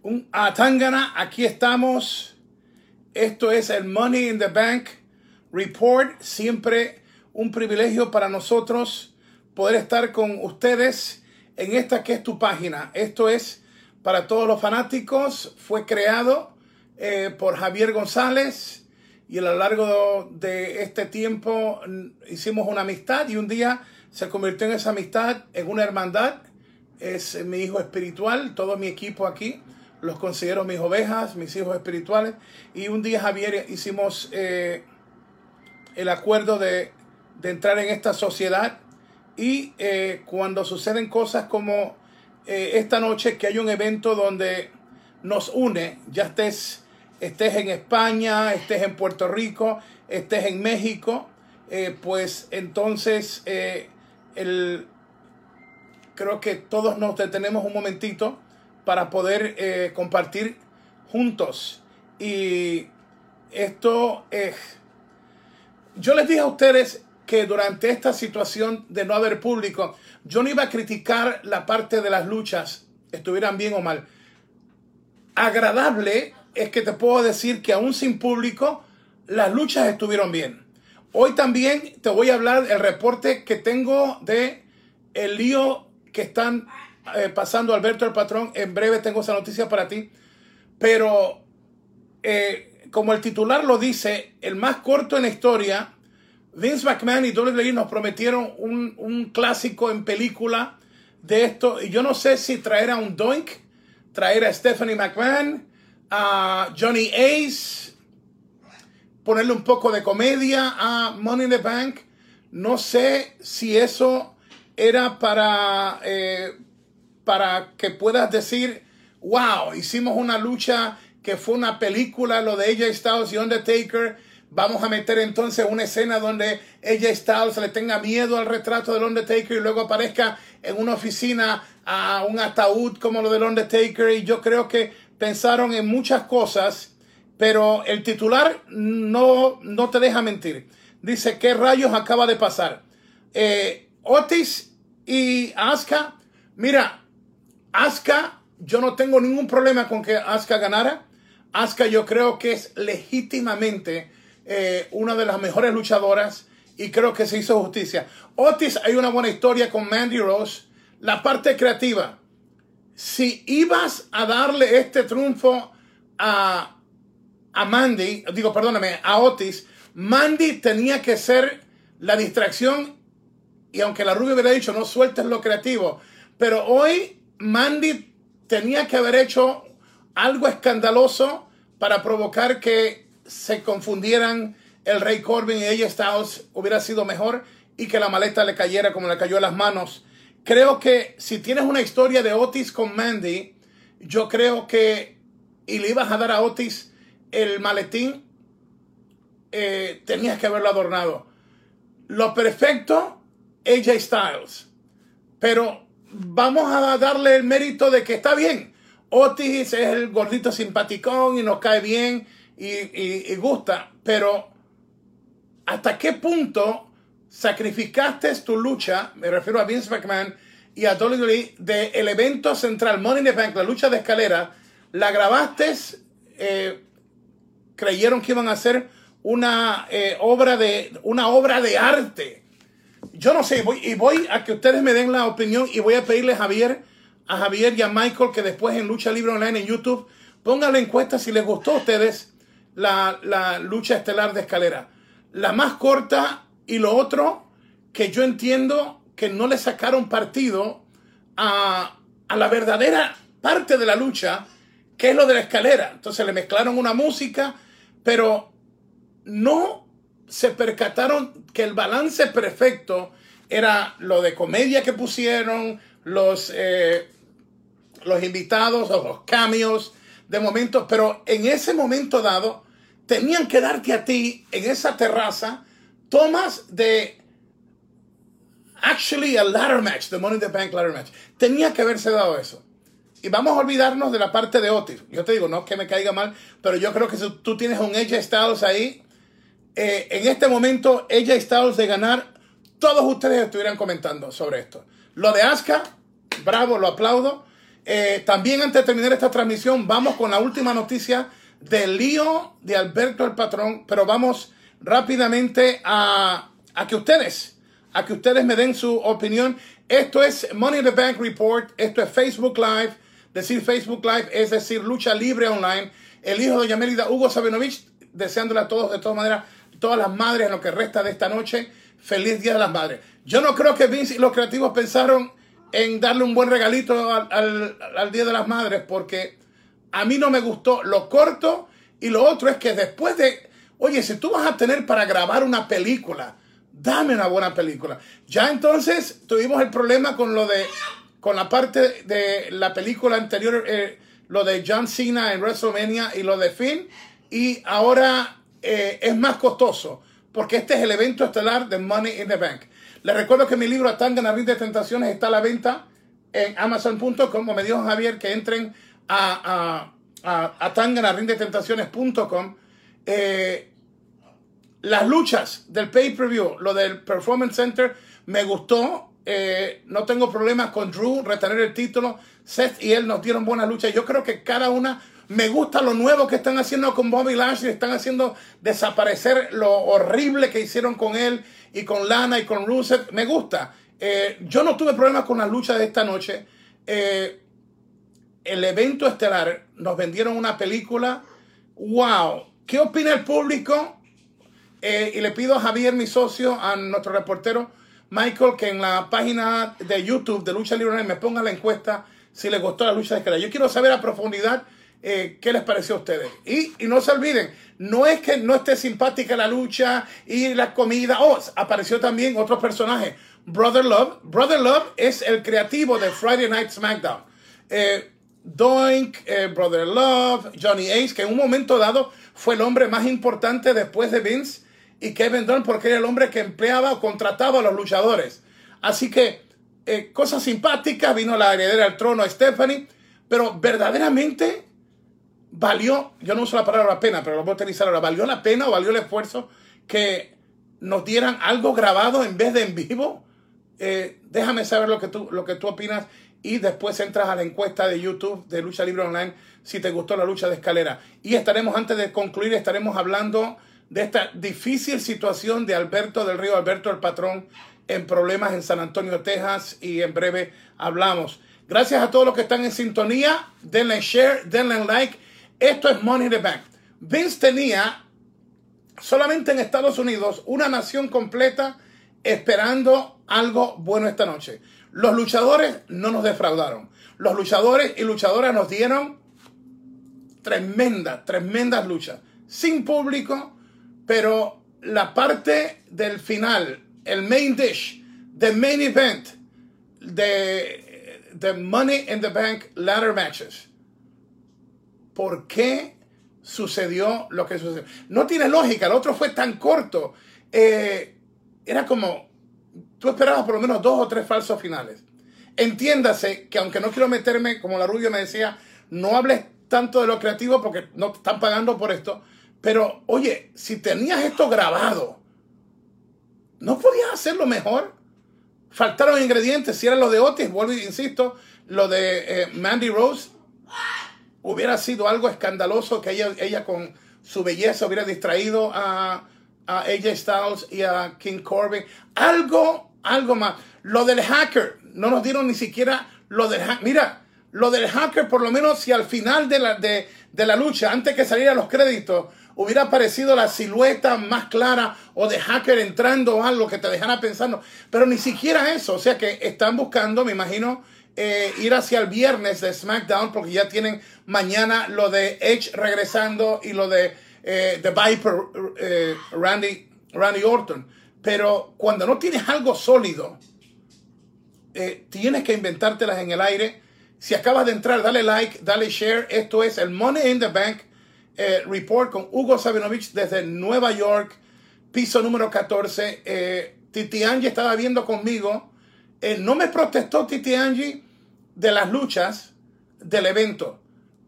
Un Atangana, aquí estamos. Esto es el Money in the Bank Report. Siempre un privilegio para nosotros poder estar con ustedes en esta que es tu página. Esto es para todos los fanáticos. Fue creado eh, por Javier González y a lo largo de este tiempo hicimos una amistad y un día se convirtió en esa amistad en una hermandad. Es mi hijo espiritual, todo mi equipo aquí los considero mis ovejas, mis hijos espirituales. Y un día, Javier, hicimos eh, el acuerdo de, entrar en esta sociedad. Y eh, cuando suceden cosas como eh, esta noche, que hay un evento donde nos une, ya estés, estés en España, estés en Puerto Rico, estés en México, pues entonces el, creo que todos nos detenemos un momentito para poder eh, compartir juntos. Y esto es... yo les dije a ustedes que durante esta situación de no haber público, yo no iba a criticar la parte de las luchas, estuvieran bien o mal. Agradable es que te puedo decir que aún sin público, las luchas estuvieron bien. Hoy también te voy a hablar del reporte que tengo de el lío que están eh, pasando Alberto el patrón, en breve tengo esa noticia para ti, pero eh, como el titular lo dice, el más corto en la historia, Vince McMahon y WWE nos prometieron un, clásico en película de esto, y yo no sé si traer a un Doink, traer a Stephanie McMahon, a Johnny Ace, ponerle un poco de comedia a Money in the Bank. No sé si eso era para eh, para que puedas decir, wow, hicimos una lucha que fue una película, lo de AJ Styles y Undertaker. Vamos a meter entonces una escena donde AJ Styles le tenga miedo al retrato del Undertaker y luego aparezca en una oficina a un ataúd como lo del Undertaker. Y yo creo que pensaron en muchas cosas, pero el titular no, no te deja mentir. Dice, ¿qué rayos acaba de pasar? Eh, Otis y Asuka, mira, Asuka, yo no tengo ningún problema con que Asuka ganara. Asuka yo creo que es legítimamente eh, una de las mejores luchadoras y creo que se hizo justicia. Otis, hay una buena historia con Mandy Rose. La parte creativa. Si ibas a darle este triunfo a, a Mandy, digo, perdóname, a Otis, Mandy tenía que ser la distracción y aunque la rubia hubiera dicho no sueltes lo creativo, pero hoy Mandy tenía que haber hecho algo escandaloso para provocar que se confundieran el Rey Corbin y ella Styles hubiera sido mejor y que la maleta le cayera como le cayó a las manos. Creo que si tienes una historia de Otis con Mandy, yo creo que y le ibas a dar a Otis el maletín, eh, tenías que haberlo adornado. Lo perfecto, AJ Styles. Pero vamos a darle el mérito de que está bien. Otis es el gordito simpaticón y nos cae bien y, gusta, pero ¿hasta qué punto sacrificaste tu lucha? Me refiero a Vince McMahon y a WWE del evento central Money in the Bank, la lucha de escalera, la grabaste, eh, creyeron que iban a hacer una eh, obra de una obra de arte yo no sé, voy, y voy a que ustedes me den la opinión y voy a pedirle a Javier, a Javier y a Michael que después en Lucha Libre Online en YouTube pongan la encuesta si les gustó a ustedes la, lucha estelar de escalera. La más corta y lo otro que yo entiendo que no le sacaron partido a, a la verdadera parte de la lucha, que es lo de la escalera. Entonces le mezclaron una música, pero no se percataron que el balance perfecto era lo de comedia que pusieron, los, eh, los invitados o los cameos de momento, pero en ese momento dado tenían que darte a ti en esa terraza tomas de actually a ladder match, the Money in the Bank ladder match. Tenía que haberse dado eso. Y vamos a olvidarnos de la parte de Otis. Yo te digo, no que me caiga mal, pero yo creo que si tú tienes un AJ Styles ahí, eh, en este momento ella Styles de ganar, todos ustedes estuvieran comentando sobre esto. Lo de Asuka, bravo, lo aplaudo. Eh, también antes de terminar esta transmisión, vamos con la última noticia del lío de Alberto el Patrón, pero vamos rápidamente a, que ustedes, a que ustedes me den su opinión. Esto es Money in the Bank Report, esto es Facebook Live, decir Facebook Live es decir lucha libre online. El hijo de Doña Hugo Sabinovich, deseándole a todos de todas maneras, todas las madres en lo que resta de esta noche, feliz Día de las Madres. Yo no creo que Vince y los creativos pensaron en darle un buen regalito al, Día de las Madres porque a mí no me gustó lo corto y lo otro es que después de, oye, si tú vas a tener para grabar una película, dame una buena película. Ya entonces tuvimos el problema con lo de, con la parte de la película anterior, eh, lo de John Cena en WrestleMania y lo de Finn, y ahora eh, es más costoso, porque este es el evento estelar de Money in the Bank. Les recuerdo que mi libro Atanga en de Tentaciones está a la venta en Amazon.com, como me dijo Javier, que entren a, a, a, eh, las luchas del pay-per-view, lo del Performance Center, me gustó. Eh, no tengo problemas con Drew, retener el título. Seth y él nos dieron buenas luchas. Yo creo que cada una me gusta lo nuevo que están haciendo con Bobby Lashley. Están haciendo desaparecer lo horrible que hicieron con él y con Lana y con Rusev. Me gusta. Eh, yo no tuve problemas con la lucha de esta noche. Eh, el evento estelar nos vendieron una película. ¡Wow! ¿Qué opina el público? Eh, y le pido a Javier, mi socio, a nuestro reportero Michael, que en la página de YouTube de Lucha Libre me ponga la encuesta si les gustó la lucha de escalera. Yo quiero saber a profundidad eh, qué les pareció a ustedes. Y, no se olviden, no es que no esté simpática la lucha y la comida. Oh, apareció también otro personaje, Brother Love. Brother Love es el creativo de Friday Night SmackDown. Eh, Doink, eh, Brother Love, Johnny Ace, que en un momento dado fue el hombre más importante después de Vince y Kevin Dunn porque era el hombre que empleaba o contrataba a los luchadores. Así que cosas simpáticas, vino la heredera al trono Stephanie, pero verdaderamente valió, yo no uso la palabra pena, pero lo voy a utilizar ahora, ¿valió la pena o valió el esfuerzo que nos dieran algo grabado en vez de en vivo? Eh, déjame saber lo que, tú, lo que tú opinas y después entras a la encuesta de YouTube de Lucha Libre Online si te gustó la lucha de escalera. Y estaremos, antes de concluir, estaremos hablando de esta difícil situación de Alberto del Río, Alberto el Patrón, en problemas en San Antonio, Texas, y en breve hablamos. Gracias a todos los que están en sintonía. Denle share, denle like esto es Money in the Bank. Vince tenía solamente en Estados Unidos una nación completa esperando algo bueno esta noche. Los luchadores no nos defraudaron. Los luchadores y luchadoras nos dieron tremendas, tremendas luchas. Sin público, pero la parte del final, el main dish, the main event, de, the Money in the Bank ladder matches por qué sucedió lo que sucedió. No tiene lógica, el otro fue tan corto. Eh, era como, tú esperabas por lo menos dos o tres falsos finales. Entiéndase que aunque no quiero meterme, como la Rubio me decía, no hables tanto de lo creativo porque no te están pagando por esto. Pero oye, si tenías esto grabado, ¿no podías hacerlo mejor? Faltaron ingredientes, si era lo de Otis, vuelvo insisto, lo de eh, Mandy Rose, hubiera sido algo escandaloso que ella, ella con su belleza hubiera distraído a, AJ Styles y a King Corbin. Algo, algo más. Lo del hacker, no nos dieron ni siquiera lo del hacker. Mira, lo del hacker, por lo menos si al final de la, de, de la lucha, antes que salieran los créditos, hubiera aparecido la silueta más clara o de hacker entrando o algo que te dejara pensando. Pero ni siquiera eso. O sea que están buscando, me imagino, eh, ir hacia el viernes de SmackDown porque ya tienen mañana lo de Edge regresando y lo de eh, The Viper eh, Randy, Randy Orton. Pero cuando no tienes algo sólido, tienes que inventártelas en el aire. Si acabas de entrar, dale like, dale share. Esto es el Money in the Bank Report con Hugo Sabinovich desde Nueva York, piso número 14. Titi Angie estaba viendo conmigo. no me protestó Titi Angie de las luchas del evento.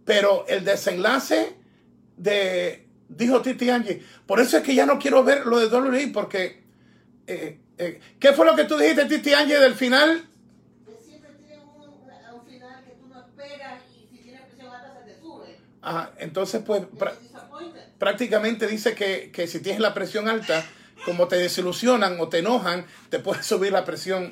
Pero el desenlace de, dijo Titi Angie, por eso es que ya no quiero ver lo de WWE porque, eh, eh, ¿qué fue lo que tú dijiste Titi Angie del final? Que siempre un, un, final que tú no esperas. Ajá, entonces, pues, prácticamente dice que, que, si tienes la presión alta, como te desilusionan o te enojan, te puede subir la presión.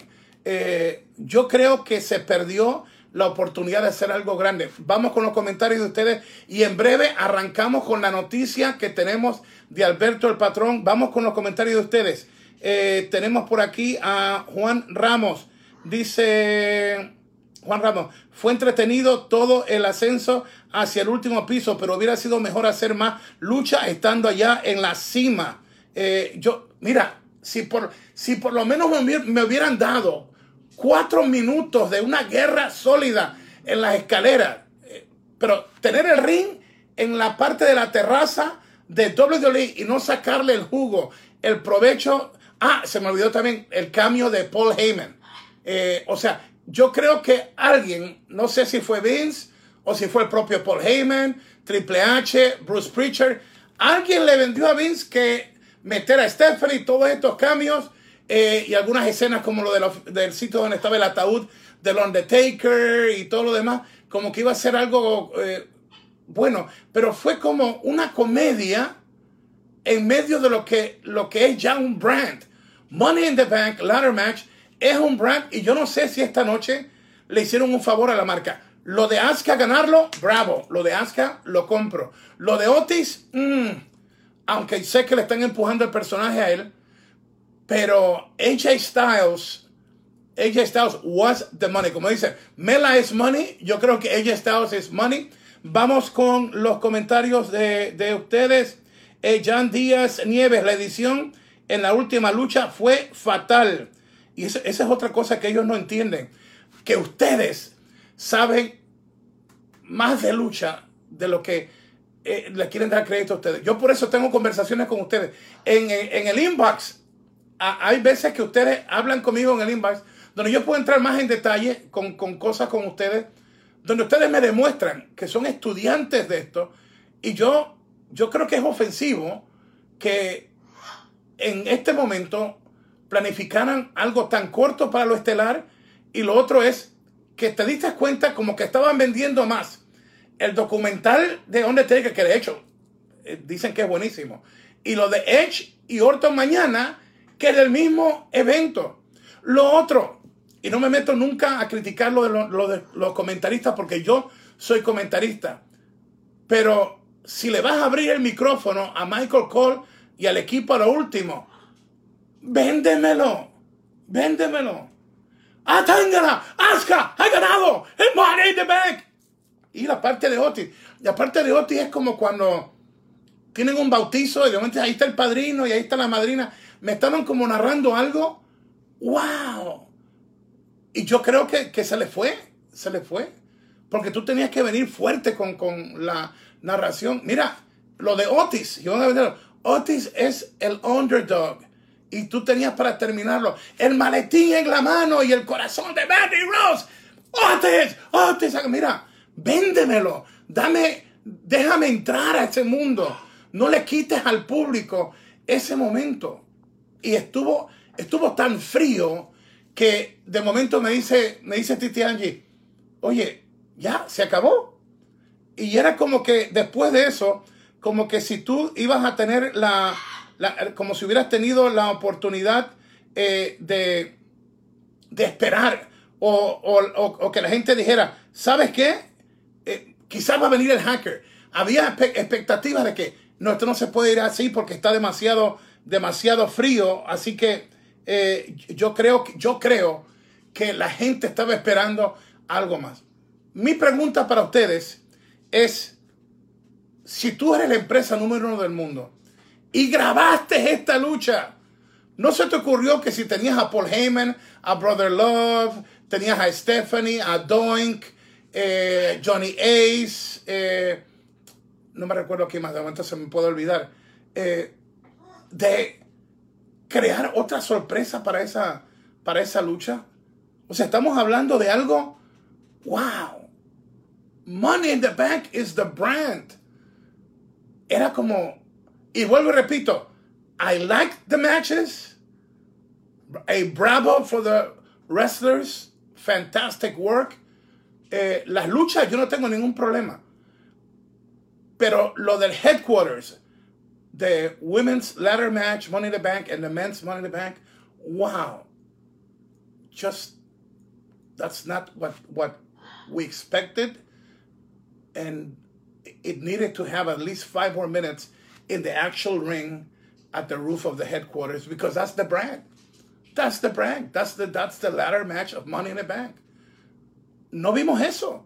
Eh, yo creo que se perdió la oportunidad de hacer algo grande. Vamos con los comentarios de ustedes y en breve arrancamos con la noticia que tenemos de Alberto el Patrón. Vamos con los comentarios de ustedes. Eh, tenemos por aquí a Juan Ramos. Dice Juan Ramos, fue entretenido todo el ascenso hacia el último piso, pero hubiera sido mejor hacer más lucha estando allá en la cima. Eh, yo, mira, si por, si por lo menos me, hubieran dado cuatro minutos de una guerra sólida en las escaleras, eh, pero tener el ring en la parte de la terraza de WWE y no sacarle el jugo, el provecho. Ah, se me olvidó también el cambio de Paul Heyman. Eh, o sea, yo creo que alguien, no sé si fue Vince o si fue el propio Paul Heyman, Triple H, Bruce Preacher, alguien le vendió a Vince que meter a Stephanie todos estos cambios eh, y algunas escenas como lo del sitio donde estaba el ataúd del Undertaker y todo lo demás, como que iba a ser algo eh, bueno, pero fue como una comedia en medio de lo que, lo que es ya un brand. Money in the Bank, Ladder Match, es un brand y yo no sé si esta noche le hicieron un favor a la marca. Lo de Asuka ganarlo, bravo. Lo de Asuka lo compro. Lo de Otis, mm, aunque sé que le están empujando el personaje a él, pero AJ Styles, AJ Styles was the money. Como dice, Mela es money. Yo creo que AJ Styles es money. Vamos con los comentarios de, de ustedes. Eh, Jan Díaz Nieves, la edición en la última lucha fue fatal. Y esa es otra cosa que ellos no entienden. Que ustedes saben más de lucha de lo que eh, le quieren dar crédito a ustedes. Yo por eso tengo conversaciones con ustedes. En, el inbox, hay veces que ustedes hablan conmigo en el inbox, donde yo puedo entrar más en detalle con, cosas con ustedes, donde ustedes me demuestran que son estudiantes de esto. Y yo, yo creo que es ofensivo que en este momento planificaran algo tan corto para lo estelar y lo otro es que te diste cuenta como que estaban vendiendo más el documental de Undertaker, que de hecho eh, dicen que es buenísimo, y lo de Edge y Orton mañana, que es el mismo evento. Lo otro, y no me meto nunca a criticar lo de, lo de los comentaristas porque yo soy comentarista, pero si le vas a abrir el micrófono a Michael Cole y al equipo a lo último, véndemelo, véndemelo. ¡Atángala! ¡Aska! ¡Ha ganado! ¡El money in the bank! Y la parte de Otis. La parte de Otis es como cuando tienen un bautizo y de momento ahí está el padrino y ahí está la madrina. Me estaban como narrando algo. ¡Wow! Y yo creo que, que se le fue. Se le fue. Porque tú tenías que venir fuerte con, con la narración. Mira, lo de Otis. Otis es el underdog y tú tenías para terminarlo el maletín en la mano y el corazón de Mandy Rose. Otis, Otis, mira, véndemelo, dame, déjame entrar a ese mundo. No le quites al público ese momento. Y estuvo, estuvo tan frío que de momento me dice, me dice Titi Angie, oye, ya, se acabó. Y era como que después de eso, como que si tú ibas a tener la, como si hubieras tenido la oportunidad eh, de, de, esperar o, que la gente dijera, ¿sabes qué? Eh, quizás va a venir el hacker. Había expectativas de que no, esto no se puede ir así porque está demasiado, demasiado frío. Así que eh, yo, creo, yo creo que la gente estaba esperando algo más. Mi pregunta para ustedes es, si tú eres la empresa número uno del mundo, y grabaste esta lucha. ¿No se te ocurrió que si tenías a Paul Heyman, a Brother Love, tenías a Stephanie, a Doink, eh, Johnny Ace, eh, no me recuerdo quién más, de momento se me puede olvidar, eh, de crear otra sorpresa para esa, para esa lucha? O sea, estamos hablando de algo, wow. Money in the Bank is the brand. Era como y vuelvo y repito, I like the matches. A bravo for the wrestlers. Fantastic work. Eh, las luchas yo no tengo ningún problema. Pero lo del headquarters, the women's ladder match, Money in the Bank, and the men's Money in the Bank, wow. Just, that's not what, what we expected. And it needed to have at least five more minutes in the actual ring at the roof of the headquarters because that's the brand. That's the brand. That's the, that's the ladder match of Money in the Bank. No vimos eso.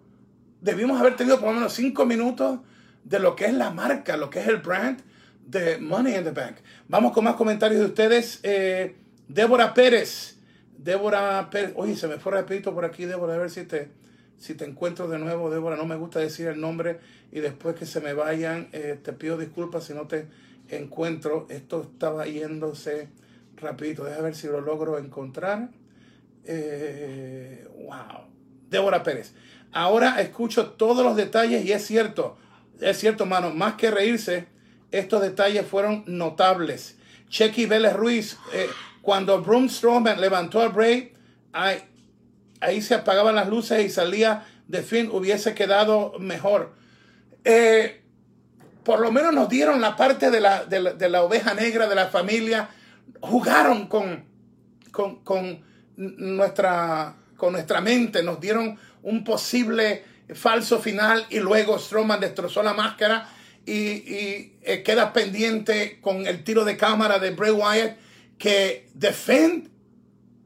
Debimos haber tenido por lo menos cinco minutos de lo que es la marca, lo que es el brand de Money in the Bank. Vamos con más comentarios de ustedes. Eh, Débora Pérez. Débora Pérez. Oye, se me fue rapidito por aquí, Débora. A ver si te, si te encuentro de nuevo, Débora. No me gusta decir el nombre y después que se me vayan, eh, te pido disculpas si no te encuentro. Esto estaba yéndose rapidito. Déjame ver si lo logro encontrar. Eh, wow. Débora Pérez. Ahora escucho todos los detalles y es cierto, es cierto, mano, más que reírse, estos detalles fueron notables. Checky Vélez Ruiz, eh, cuando Broom Strowman levantó al Bray, ahí, ahí, se apagaban las luces y salía de fin, hubiese quedado mejor. Eh, por lo menos nos dieron la parte de la, de la, oveja negra de la familia, jugaron con, con, con, nuestra, con nuestra mente, nos dieron un posible falso final y luego Strowman destrozó la máscara y, y eh, queda pendiente con el tiro de cámara de Bray Wyatt que defend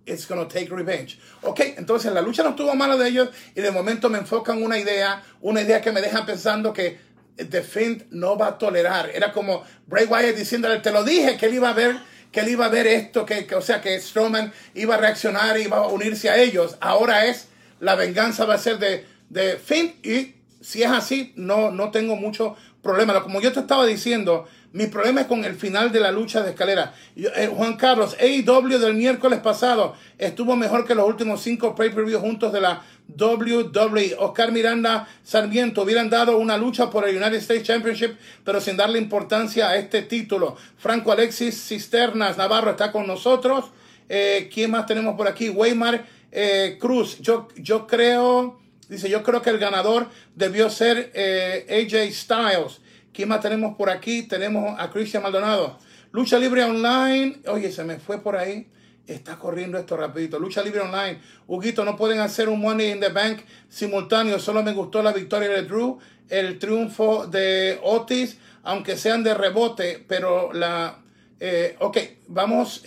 it's gonna take revenge. Ok, entonces la lucha no estuvo mala de ellos y de momento me enfocan una idea, una idea que me deja pensando que The no va a tolerar. Era como Bray Wyatt diciéndole, te lo dije que él iba a ver, que él iba a ver esto, que, o sea, que Strowman iba a reaccionar, y iba a unirse a ellos. Ahora es la venganza va a ser de, de Finn y si es así, no, no tengo mucho problema. Como yo te estaba diciendo, mi problema es con el final de la lucha de escalera. Eh, Juan Carlos, AEW del miércoles pasado estuvo mejor que los últimos cinco pay-per-view juntos de la WWE. Oscar Miranda Sarmiento hubieran dado una lucha por el United States Championship, pero sin darle importancia a este título. Franco Alexis Cisternas Navarro está con nosotros. Eh, ¿Quién más tenemos por aquí? Weimar eh, Cruz, yo, yo creo, dice, yo creo que el ganador debió ser eh, AJ Styles. ¿Quién más tenemos por aquí? Tenemos a Cristian Maldonado. Lucha Libre Online. Oye, se me fue por ahí. Está corriendo esto rapidito. Lucha Libre Online. Huguito, no pueden hacer un Money in the Bank simultáneo. Solo me gustó la victoria de Drew. El triunfo de Otis. Aunque sean de rebote. Pero la... Eh, ok, vamos.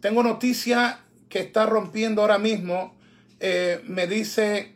tengo noticia que está rompiendo ahora mismo, eh, me dice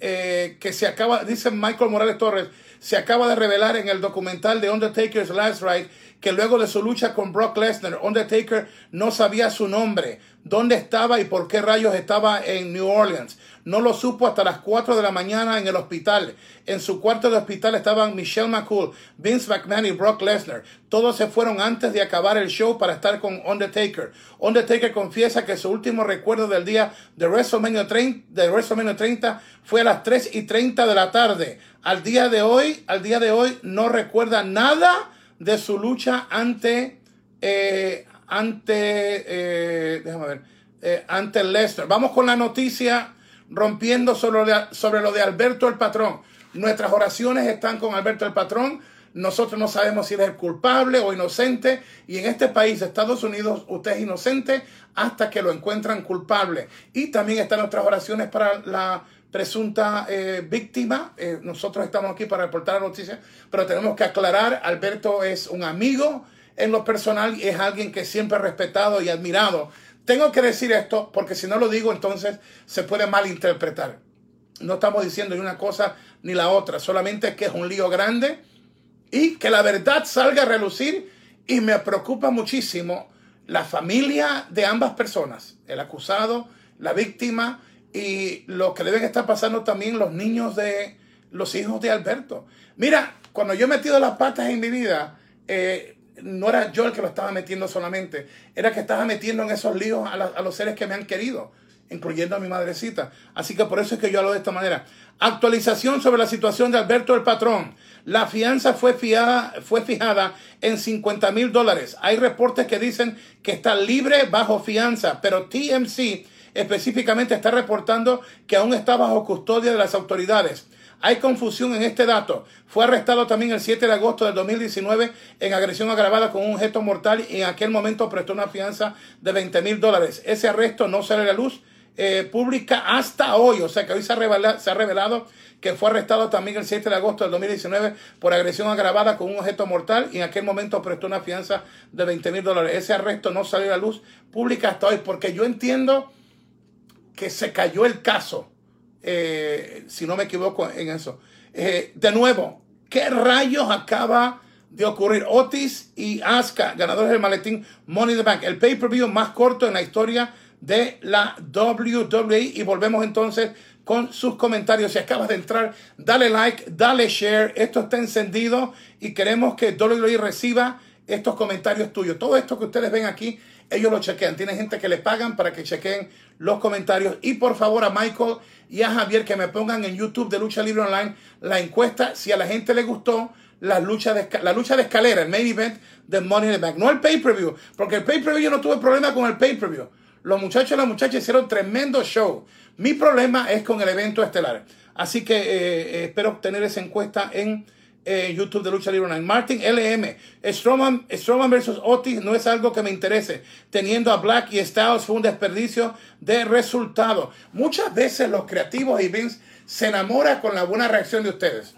eh, que se acaba, dice Michael Morales Torres, se acaba de revelar en el documental de Undertaker's Last Ride que luego de su lucha con Brock Lesnar, Undertaker no sabía su nombre, dónde estaba y por qué rayos estaba en New Orleans. No lo supo hasta las 4 de la mañana en el hospital. En su cuarto de hospital estaban Michelle McCool, Vince McMahon y Brock Lesnar. Todos se fueron antes de acabar el show para estar con Undertaker. Undertaker confiesa que su último recuerdo del día de WrestleMania 30, de WrestleMania 30 fue a las 3 y 30 de la tarde. Al día de hoy, al día de hoy no recuerda nada de su lucha ante, eh, ante, eh, ver, eh, Lesnar. Vamos con la noticia rompiendo sobre, sobre lo de Alberto el Patrón. Nuestras oraciones están con Alberto el Patrón. Nosotros no sabemos si es culpable o inocente. Y en este país, Estados Unidos, usted es inocente hasta que lo encuentran culpable. Y también están nuestras oraciones para la presunta eh, víctima. Eh, nosotros estamos aquí para reportar la noticia, pero tenemos que aclarar, Alberto es un amigo en lo personal y es alguien que siempre ha respetado y admirado tengo que decir esto porque si no lo digo entonces se puede malinterpretar. No estamos diciendo ni una cosa ni la otra, solamente que es un lío grande y que la verdad salga a relucir y me preocupa muchísimo la familia de ambas personas, el acusado, la víctima y lo que deben estar pasando también los niños de los hijos de Alberto. Mira, cuando yo he metido las patas en mi vida, eh, no era yo el que lo estaba metiendo solamente, era que estaba metiendo en esos líos a, los seres que me han querido, incluyendo a mi madrecita. Así que por eso es que yo hablo de esta manera. Actualización sobre la situación de Alberto el Patrón. La fianza fue, fiada, fue fijada en 50 mil dólares. Hay reportes que dicen que está libre bajo fianza, pero TMC específicamente está reportando que aún está bajo custodia de las autoridades. Hay confusión en este dato. Fue arrestado también el 7 de agosto del 2019 en agresión agravada con un objeto mortal y en aquel momento prestó una fianza de 20 mil dólares. Ese arresto no sale a la luz eh, pública hasta hoy, o sea que hoy se ha, revelado, se ha revelado que fue arrestado también el 7 de agosto del 2019 por agresión agravada con un objeto mortal y en aquel momento prestó una fianza de 20 mil dólares. Ese arresto no salió a la luz pública hasta hoy porque yo entiendo que se cayó el caso, eh, si no me equivoco en eso. Eh, de nuevo, ¿qué rayos acaba de ocurrir? Otis y Asuka, ganadores del maletín Money the Bank, el pay-per-view más corto en la historia de la WWE y volvemos entonces con sus comentarios. Si acabas de entrar, dale like, dale share. Esto está encendido y queremos que WWE reciba estos comentarios tuyos. Todo esto que ustedes ven aquí, ellos lo chequean. Tiene gente que le pagan para que chequeen los comentarios. Y por favor a Michael y a Javier que me pongan en YouTube de Lucha Libre Online la encuesta si a la gente le gustó la lucha de, la lucha de escalera, el main event de Money in the Bank. No el pay-per-view, porque el pay-per-view yo no tuve problema con el pay-per-view. Los muchachos y las muchachas hicieron tremendo show. Mi problema es con el evento estelar. Así que eh, eh, espero obtener esa encuesta en eh, YouTube de Lucha Libre Online. Martin LM. Strowman, Strowman versus Otis no es algo que me interese. Teniendo a Black y Styles fue un desperdicio de resultado. Muchas veces los creativos y Vince se enamoran con la buena reacción de ustedes.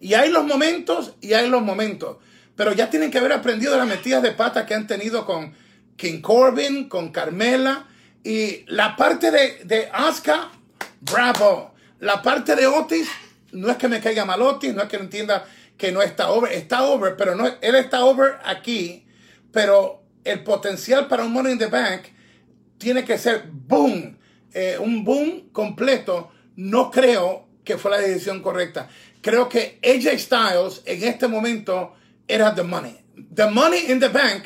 Y hay los momentos y hay los momentos. Pero ya tienen que haber aprendido de las metidas de pata que han tenido con King Corbin, con Carmela. Y la parte de, de Asuka, bravo. La parte de Otis, no es que me caiga mal Otis, no es que no entienda que no está over, está over, pero no, él está over aquí, pero el potencial para un Money in the Bank tiene que ser boom, eh, un boom completo. No creo que fue la decisión correcta. Creo que AJ Styles en este momento era the money. The money in the bank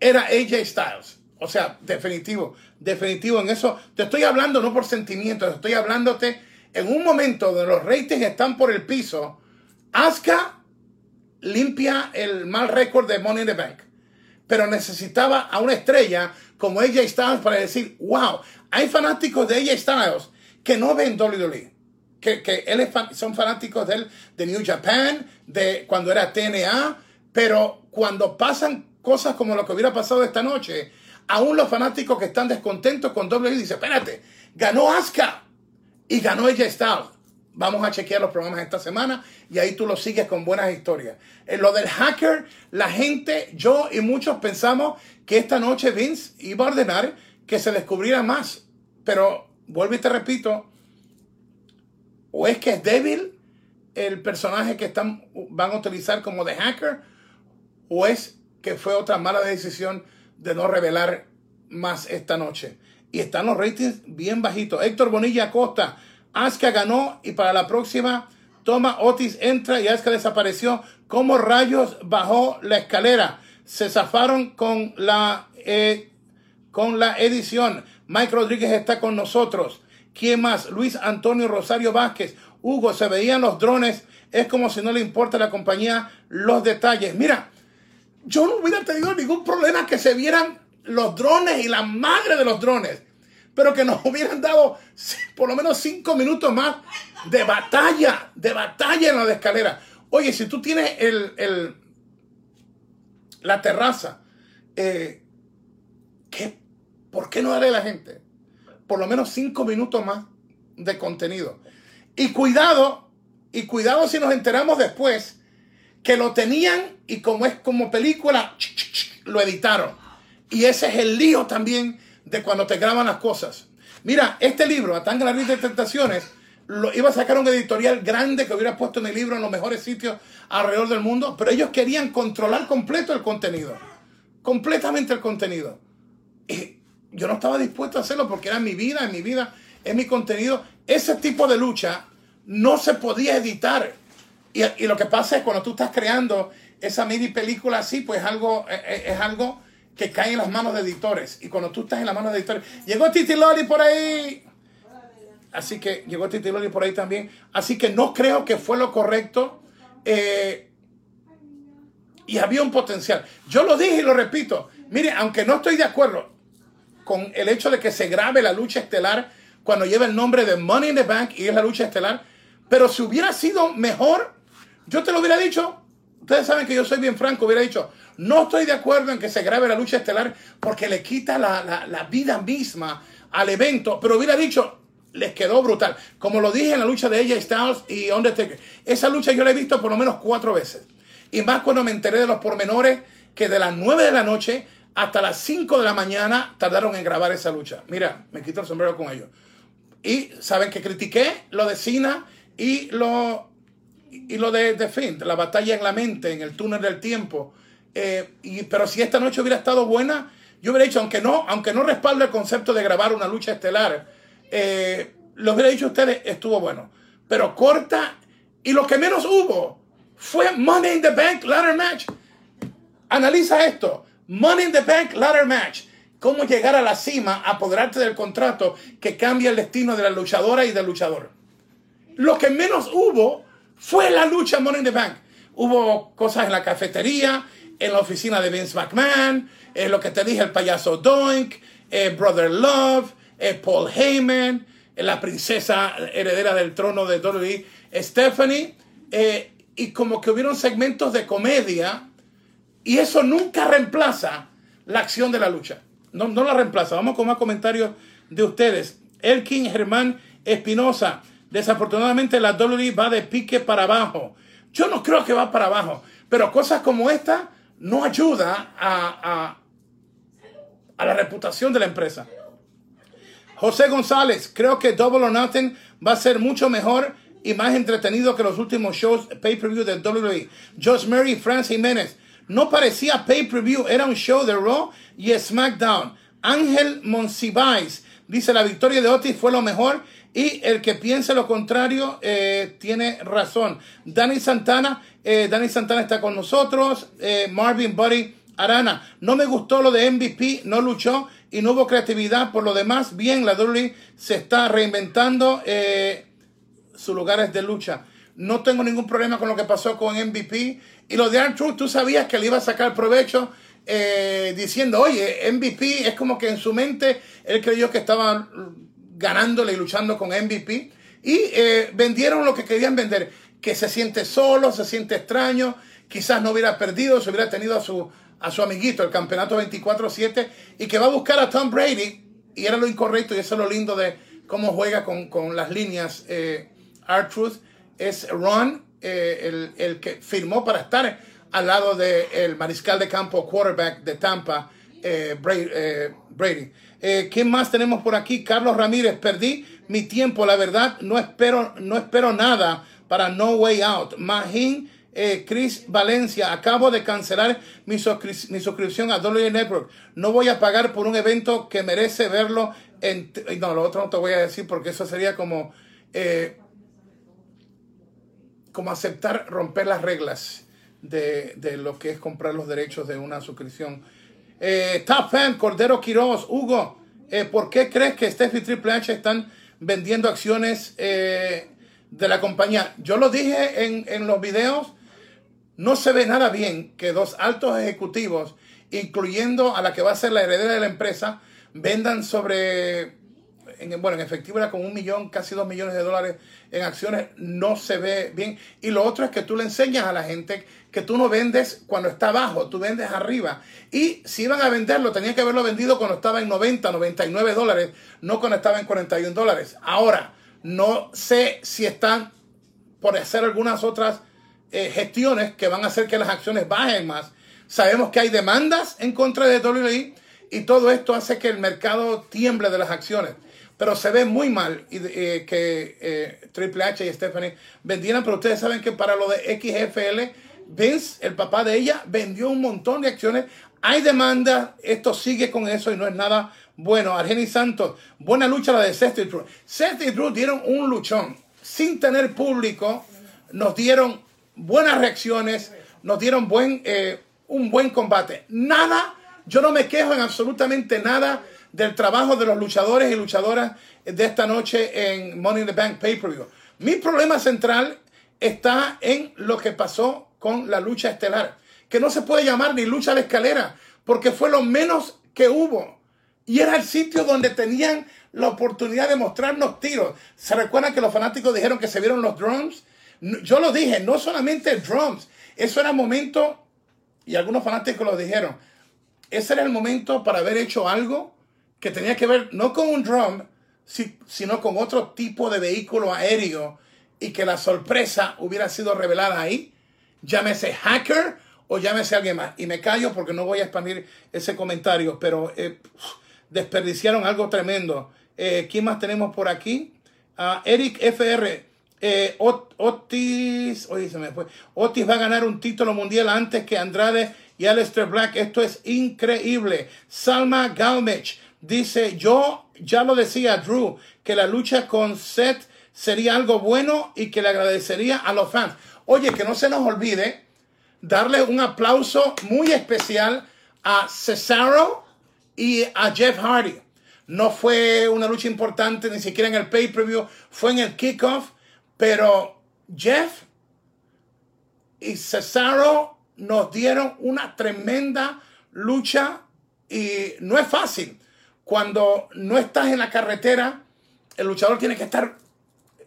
era AJ Styles. O sea, definitivo, definitivo en eso. Te estoy hablando no por sentimientos, estoy hablándote en un momento donde los ratings están por el piso. Asuka limpia el mal récord de Money in the Bank. Pero necesitaba a una estrella como AJ Styles para decir, wow, hay fanáticos de AJ Styles que no ven WWE. Que, que él son fanáticos de de New Japan, de cuando era TNA, pero cuando pasan cosas como lo que hubiera pasado esta noche, aún los fanáticos que están descontentos con WWE dicen, espérate, ganó Asuka y ganó ella Styles. Vamos a chequear los programas esta semana y ahí tú lo sigues con buenas historias. En lo del hacker, la gente, yo y muchos pensamos que esta noche Vince iba a ordenar que se descubriera más. Pero vuelvo y te repito, o es que es débil el personaje que están, van a utilizar como de hacker, o es que fue otra mala decisión de no revelar más esta noche. Y están los ratings bien bajitos. Héctor Bonilla Acosta, Asuka ganó y para la próxima toma Otis entra y Asuka desapareció. Como rayos bajó la escalera? Se zafaron con la, eh, con la edición. Mike Rodríguez está con nosotros. ¿Quién más? Luis Antonio Rosario Vázquez. Hugo, se veían los drones. Es como si no le importa a la compañía los detalles. Mira, yo no hubiera tenido ningún problema que se vieran los drones y la madre de los drones, pero que nos hubieran dado por lo menos cinco minutos más de batalla, de batalla en la escalera. Oye, si tú tienes el, la terraza, eh, ¿qué, ¿por qué no darle a la gente por lo menos cinco minutos más de contenido? Y cuidado, y cuidado si nos enteramos después que lo tenían y como es como película, lo editaron. Y ese es el lío también de cuando te graban las cosas. Mira, este libro, Atanga la de Tentaciones, lo, iba a sacar un editorial grande que hubiera puesto en el libro en los mejores sitios alrededor del mundo, pero ellos querían controlar completo el contenido. Completamente el contenido. Y yo no estaba dispuesto a hacerlo porque era mi vida, en mi vida, es mi contenido. Ese tipo de lucha no se podía editar. Y, y lo que pasa es cuando tú estás creando esa mini película así, pues algo, eh, eh, es, algo que cae en las manos de editores. Y cuando tú estás en las manos de editores, llegó Titi Loli por ahí. Así que llegó Titi Loli por ahí también. Así que no creo que fue lo correcto. Eh, y había un potencial. Yo lo dije y lo repito. Mire, aunque no estoy de acuerdo con el hecho de que se grabe la lucha estelar cuando lleva el nombre de Money in the Bank y es la lucha estelar, Pero si hubiera sido mejor, yo te lo hubiera dicho. Ustedes saben que yo soy bien franco, hubiera dicho, no estoy de acuerdo en que se grabe la lucha estelar porque le quita la, la vida misma al evento, pero hubiera dicho, les quedó brutal. Como lo dije en la lucha de AJ Styles y Undertaker. Esa lucha yo la he visto por lo menos cuatro veces. Y más cuando me enteré de los pormenores que de las 9 de la noche hasta las 5 de la mañana tardaron en grabar esa lucha. Mira, me quito el sombrero con ellos. Y saben que critiqué lo de Cena y lo, y lo de Finn, la batalla en la mente, en el túnel del tiempo. Eh, y, pero si esta noche hubiera estado buena, yo hubiera dicho, aunque no, aunque no respalde el concepto de grabar una lucha estelar, eh, lo hubiera dicho ustedes, estuvo bueno. Pero corta, y lo que menos hubo fue Money in the Bank Ladder Match. Analiza esto. Money in the Bank Ladder Match. Cómo llegar a la cima, apoderarte del contrato que cambia el destino de la luchadora y del luchador. Lo que menos hubo fue la lucha Money in the Bank. Hubo cosas en la cafetería, en la oficina de Vince McMahon, en lo que te dije, el payaso Doink, eh, Brother Love, eh, Paul Heyman, eh, la princesa heredera del trono de WWE, Stephanie, y como que hubieron segmentos de comedia, y eso nunca reemplaza la acción de la lucha. No, no la reemplaza. Vamos con más comentarios de ustedes. Elkin Germán Espinosa. Desafortunadamente la WWE va de pique para abajo. Yo no creo que va para abajo, pero cosas como esta no ayuda a, a la reputación de la empresa. José González, creo que Double or Nothing va a ser mucho mejor y más entretenido que los últimos shows pay-per-view de WWE. Josh Murray y Franz Jiménez. No parecía pay-per-view, era un show de Raw y SmackDown. Ángel Monsiváis dice la victoria de Otis fue lo mejor y el que piense lo contrario eh, tiene razón. Danny Santana, eh, Danny Santana está con nosotros. Eh, Marvin Buddy Arana, no me gustó lo de MVP, no luchó y no hubo creatividad. Por lo demás, bien, la WWE se está reinventando sus lugares de lucha. No tengo ningún problema con lo que pasó con MVP. Y lo de Arthur, tú sabías que le iba a sacar provecho eh, diciendo, oye, MVP es como que en su mente él creyó que estaba ganándole y luchando con MVP. Y eh, vendieron lo que querían vender, que se siente solo, se siente extraño, quizás no hubiera perdido, se hubiera tenido a su, a su amiguito, el campeonato 24-7, y que va a buscar a Tom Brady, y era lo incorrecto, y eso es lo lindo de cómo juega con, con las líneas eh, R-Truth, es Ron, eh, el, el, que firmó para estar al lado del mariscal de campo quarterback de Tampa, eh, eh Brady. Eh, ¿Quién más tenemos por aquí? Carlos Ramírez, perdí mi tiempo, la verdad, no espero, no espero nada para No Way Out. Mahin eh, Chris Valencia, acabo de cancelar mi, suscripción a WWE Network. No voy a pagar por un evento que merece verlo en... No, lo otro no te voy a decir porque eso sería como... Eh, como aceptar romper las reglas de, lo que es comprar los derechos de una suscripción. Eh, Top Fan, Cordero Quiroz, Hugo, eh, ¿por qué crees que Steph y Triple H están vendiendo acciones de la compañía? Yo lo dije en, en los videos no se ve nada bien que dos altos ejecutivos, incluyendo a la que va a ser la heredera de la empresa, vendan sobre, en, bueno, en efectivo era como un millón, casi dos millones de dólares en acciones, no se ve bien. Y lo otro es que tú le enseñas a la gente que tú no vendes cuando está abajo, tú vendes arriba. Y si iban a venderlo, tenían que haberlo vendido cuando estaba en 90, 99 dólares, no cuando estaba en 41 dólares. Ahora, no sé si están por hacer algunas otras eh, gestiones que van a hacer que las acciones bajen más. Sabemos que hay demandas en contra de WWE y todo esto hace que el mercado tiemble de las acciones. Pero se ve muy mal eh, que eh, Triple H y Stephanie vendieran, pero ustedes saben que para lo de XFL, Vince, el papá de ella, vendió un montón de acciones. Hay demanda, esto sigue con eso y no es nada bueno. Argeni Santos, buena lucha la de Seth y Drew. Seth y Drew dieron un luchón sin tener público, nos dieron buenas reacciones, nos dieron buen, eh, un buen combate. Nada, yo no me quejo en absolutamente nada del trabajo de los luchadores y luchadoras de esta noche en Money in the Bank Pay-Per-View. Mi problema central está en lo que pasó con la lucha estelar, que no se puede llamar ni lucha de escalera, porque fue lo menos que hubo Y era el sitio donde tenían la oportunidad de mostrarnos tiros. ¿Se recuerdan que los fanáticos dijeron que se vieron los drums? Yo lo dije, no solamente drums. Eso era momento, y algunos fanáticos lo dijeron, ese era el momento para haber hecho algo que tenía que ver no con un drum, sino con otro tipo de vehículo aéreo y que la sorpresa hubiera sido revelada ahí. Llámese hacker o llámese alguien más. Y me callo porque no voy a expandir ese comentario, pero eh, desperdiciaron algo tremendo. Eh, ¿Quién más tenemos por aquí? Uh, Eric FR. Eh, Otis, oye, se me fue. Otis va a ganar un título mundial antes que Andrade y Aleister Black. Esto es increíble. Salma Galmich dice: Yo ya lo decía, Drew, que la lucha con Seth sería algo bueno y que le agradecería a los fans. Oye, que no se nos olvide darle un aplauso muy especial a Cesaro y a Jeff Hardy. No fue una lucha importante ni siquiera en el pay-per-view, fue en el kickoff, pero Jeff y Cesaro nos dieron una tremenda lucha y no es fácil. Cuando no estás en la carretera, el luchador tiene que estar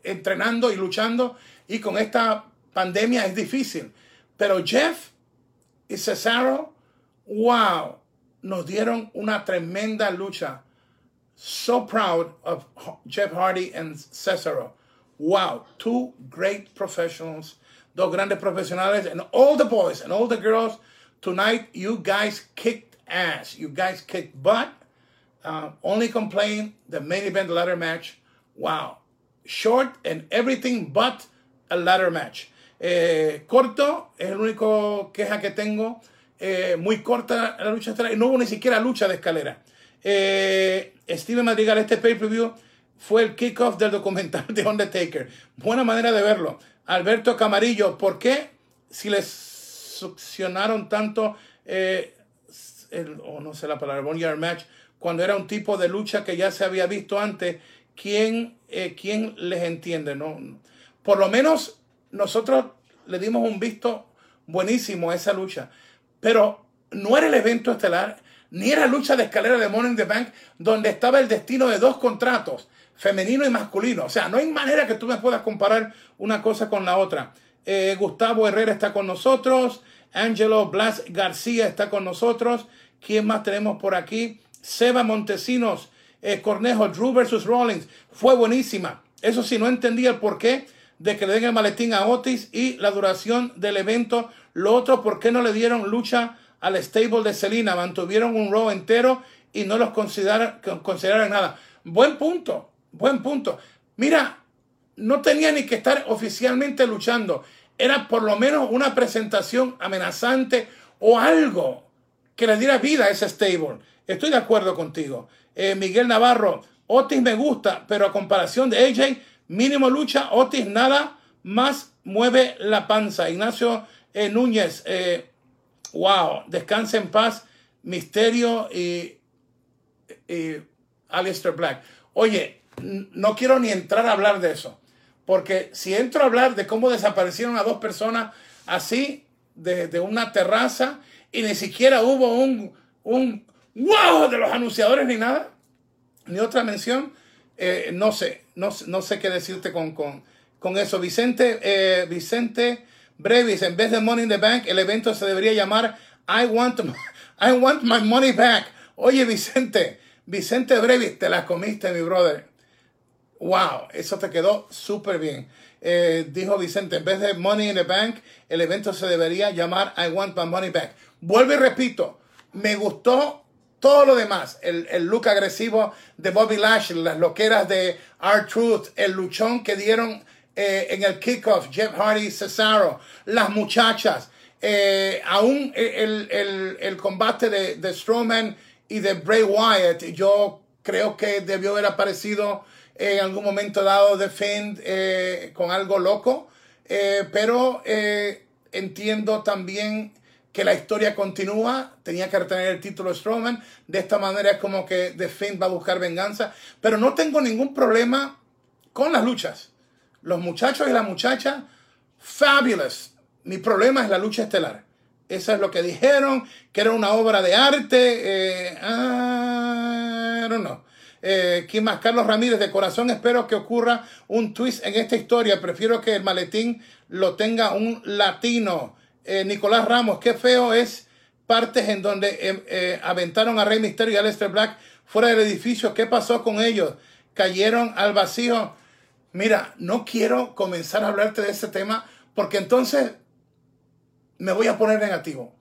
entrenando y luchando y con esta pandemia es difícil. Pero Jeff y Cesaro, wow, nos dieron una tremenda lucha. So proud of Jeff Hardy and Cesaro. Wow, two great professionals, dos grandes profesionales, and all the boys and all the girls. Tonight, you guys kicked ass. You guys kicked butt. Uh, only complain the main event ladder match. Wow, short and everything but a ladder match. Eh, corto, es el único queja que tengo. Eh, muy corta la lucha y no hubo ni siquiera lucha de escalera. Eh, Steven Madrigal, este pay-per-view fue el kickoff del documental de Undertaker. Buena manera de verlo. Alberto Camarillo, ¿por qué si les succionaron tanto, el, o no sé la palabra, Boneyard Match, cuando era un tipo de lucha que ya se había visto antes? ¿Quién, quién les entiende? No, por lo menos nosotros le dimos un visto buenísimo a esa lucha, pero no era el evento estelar, ni era lucha de escalera de Money in the Bank, donde estaba el destino de dos contratos, femenino y masculino. O sea, no hay manera que tú me puedas comparar una cosa con la otra. Eh, Gustavo Herrera está con nosotros, Angelo Blas García está con nosotros. ¿Quién más tenemos por aquí? Seba Montesinos, eh, Cornejo, Drew versus Rollins. Fue buenísima. Eso sí, no entendía el por qué de que le den el maletín a Otis y la duración del evento. Lo otro, ¿por qué no le dieron lucha al stable de Selina? Mantuvieron un row entero y no los consideraron, nada. Buen punto, buen punto. Mira, no tenía ni que estar oficialmente luchando. Era por lo menos una presentación amenazante o algo que le diera vida a ese stable. Estoy de acuerdo contigo. Eh, Miguel Navarro, Otis me gusta, pero a comparación de AJ, Mínimo lucha, Otis nada más mueve la panza. Ignacio eh, Núñez, eh, wow, descansa en paz, Misterio y, y Alistair Black. Oye, no quiero ni entrar a hablar de eso, porque si entro a hablar de cómo desaparecieron a dos personas así, de, una terraza, y ni siquiera hubo un, un wow de los anunciadores ni nada, ni otra mención, eh, no sé, no, no, sé qué decirte con, con, con eso. Vicente, eh, Vicente Brevis, en vez de Money in the Bank, el evento se debería llamar I want, I want my money back. Oye, Vicente, Vicente Brevis, te la comiste, mi brother. Wow, eso te quedó súper bien. Eh, dijo Vicente, en vez de Money in the Bank, el evento se debería llamar I want my money back. Vuelvo y repito, me gustó todo lo demás, el, look agresivo de Bobby Lashley, las loqueras de R-Truth, el luchón que dieron eh, en el kickoff, Jeff Hardy, Cesaro, las muchachas, eh, aún el, combate de, de, Strowman y de Bray Wyatt, yo creo que debió haber aparecido en algún momento dado de Finn eh, con algo loco, pero entiendo también que la historia continúa, tenía que retener el título Strowman, de esta manera es como que The Finn va a buscar venganza, pero no tengo ningún problema con las luchas. Los muchachos y la muchacha, fabulous. Mi problema es la lucha estelar. Eso es lo que dijeron, que era una obra de arte. Eh, don't know. Eh, ¿Quién más? Carlos Ramírez, de corazón espero que ocurra un twist en esta historia. Prefiero que el maletín lo tenga un latino. Eh, Nicolás Ramos, qué feo es partes en donde eh, eh, aventaron a Rey Misterio y a Lester Black fuera del edificio. ¿Qué pasó con ellos? Cayeron al vacío. Mira, no quiero comenzar a hablarte de ese tema porque entonces me voy a poner negativo.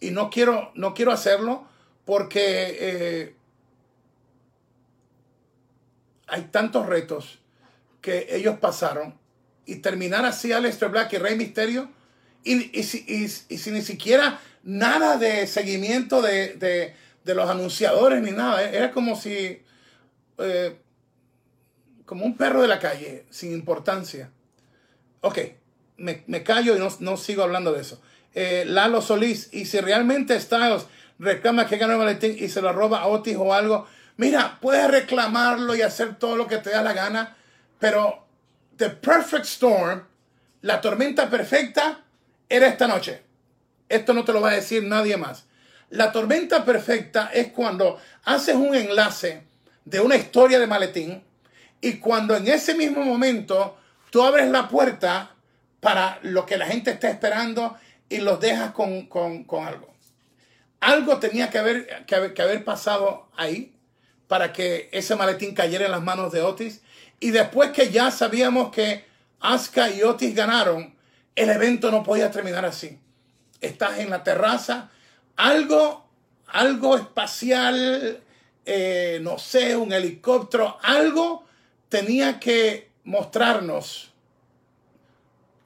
Y no quiero, no quiero hacerlo porque eh, hay tantos retos que ellos pasaron y terminar así a Lester Black y Rey Misterio y, y, si, ni siquiera nada de seguimiento de, los anunciadores ni nada. ¿eh? Era como si, eh, como un perro de la calle, sin importancia. Ok, me, callo y no, sigo hablando de eso. Eh, Lalo Solís, y si realmente Styles reclama que ganó el maletín y se lo roba a Otis o algo, mira, puedes reclamarlo y hacer todo lo que te da la gana, pero The Perfect Storm, la tormenta perfecta, era esta noche. Esto no te lo va a decir nadie más. La tormenta perfecta es cuando haces un enlace de una historia de maletín y cuando en ese mismo momento tú abres la puerta para lo que la gente está esperando y los dejas con, algo. Algo tenía que haber, que haber, que haber pasado ahí para que ese maletín cayera en las manos de Otis. Y después que ya sabíamos que Asuka y Otis ganaron, el evento no podía terminar así. Estás en la terraza, algo, algo espacial, eh, no sé, un helicóptero, algo tenía que mostrarnos.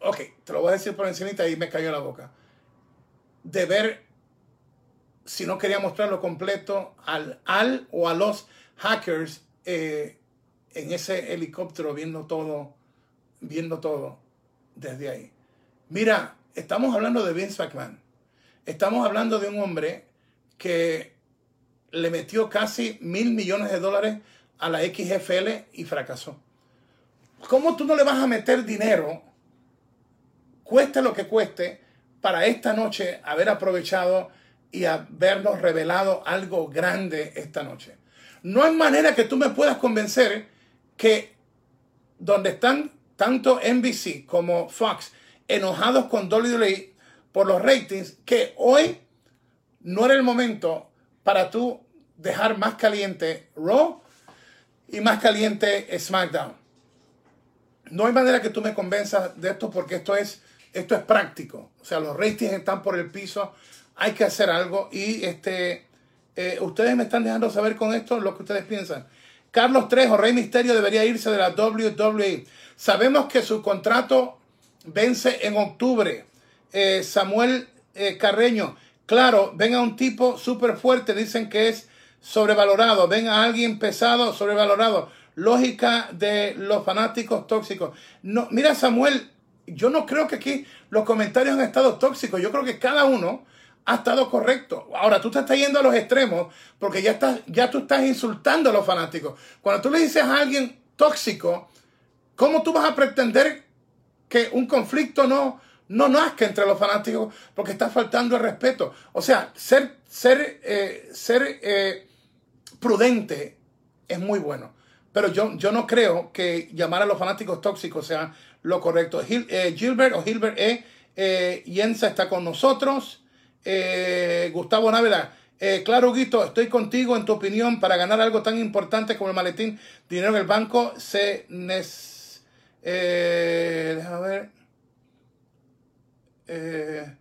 Ok, te lo voy a decir por encima y me cayó la boca. De ver si no quería mostrarlo completo al, al o a los hackers eh, en ese helicóptero viendo todo, viendo todo desde ahí. Mira, estamos hablando de Vince McMahon. Estamos hablando de un hombre que le metió casi mil millones de dólares a la XFL y fracasó. ¿Cómo tú no le vas a meter dinero, cueste lo que cueste, para esta noche haber aprovechado y habernos revelado algo grande esta noche? No hay manera que tú me puedas convencer que donde están tanto NBC como Fox enojados con WWE por los ratings, que hoy no era el momento para tú dejar más caliente Raw y más caliente SmackDown. No hay manera que tú me convenzas de esto porque esto es, esto es práctico. O sea, los ratings están por el piso, hay que hacer algo y este, eh, ustedes me están dejando saber con esto lo que ustedes piensan. Carlos Trejo, Rey Misterio, debería irse de la WWE. Sabemos que su contrato vence en octubre. Eh, Samuel eh, Carreño, claro, ven a un tipo súper fuerte, dicen que es sobrevalorado, ven a alguien pesado, sobrevalorado. Lógica de los fanáticos tóxicos. No, mira, Samuel, yo no creo que aquí los comentarios han estado tóxicos. Yo creo que cada uno ha estado correcto. Ahora tú te estás yendo a los extremos porque ya, estás, ya tú estás insultando a los fanáticos. Cuando tú le dices a alguien tóxico, ¿cómo tú vas a pretender que un conflicto no, no nazca entre los fanáticos porque está faltando el respeto. O sea, ser, ser, eh, ser eh, prudente es muy bueno. Pero yo, yo no creo que llamar a los fanáticos tóxicos sea lo correcto. Eh, Gilbert o Gilbert E. Yensa está con nosotros. Gustavo Návila. claro, Guito, estoy contigo en tu opinión para ganar algo tan importante como el maletín, dinero en el banco, se necesita eh, ver. Eh,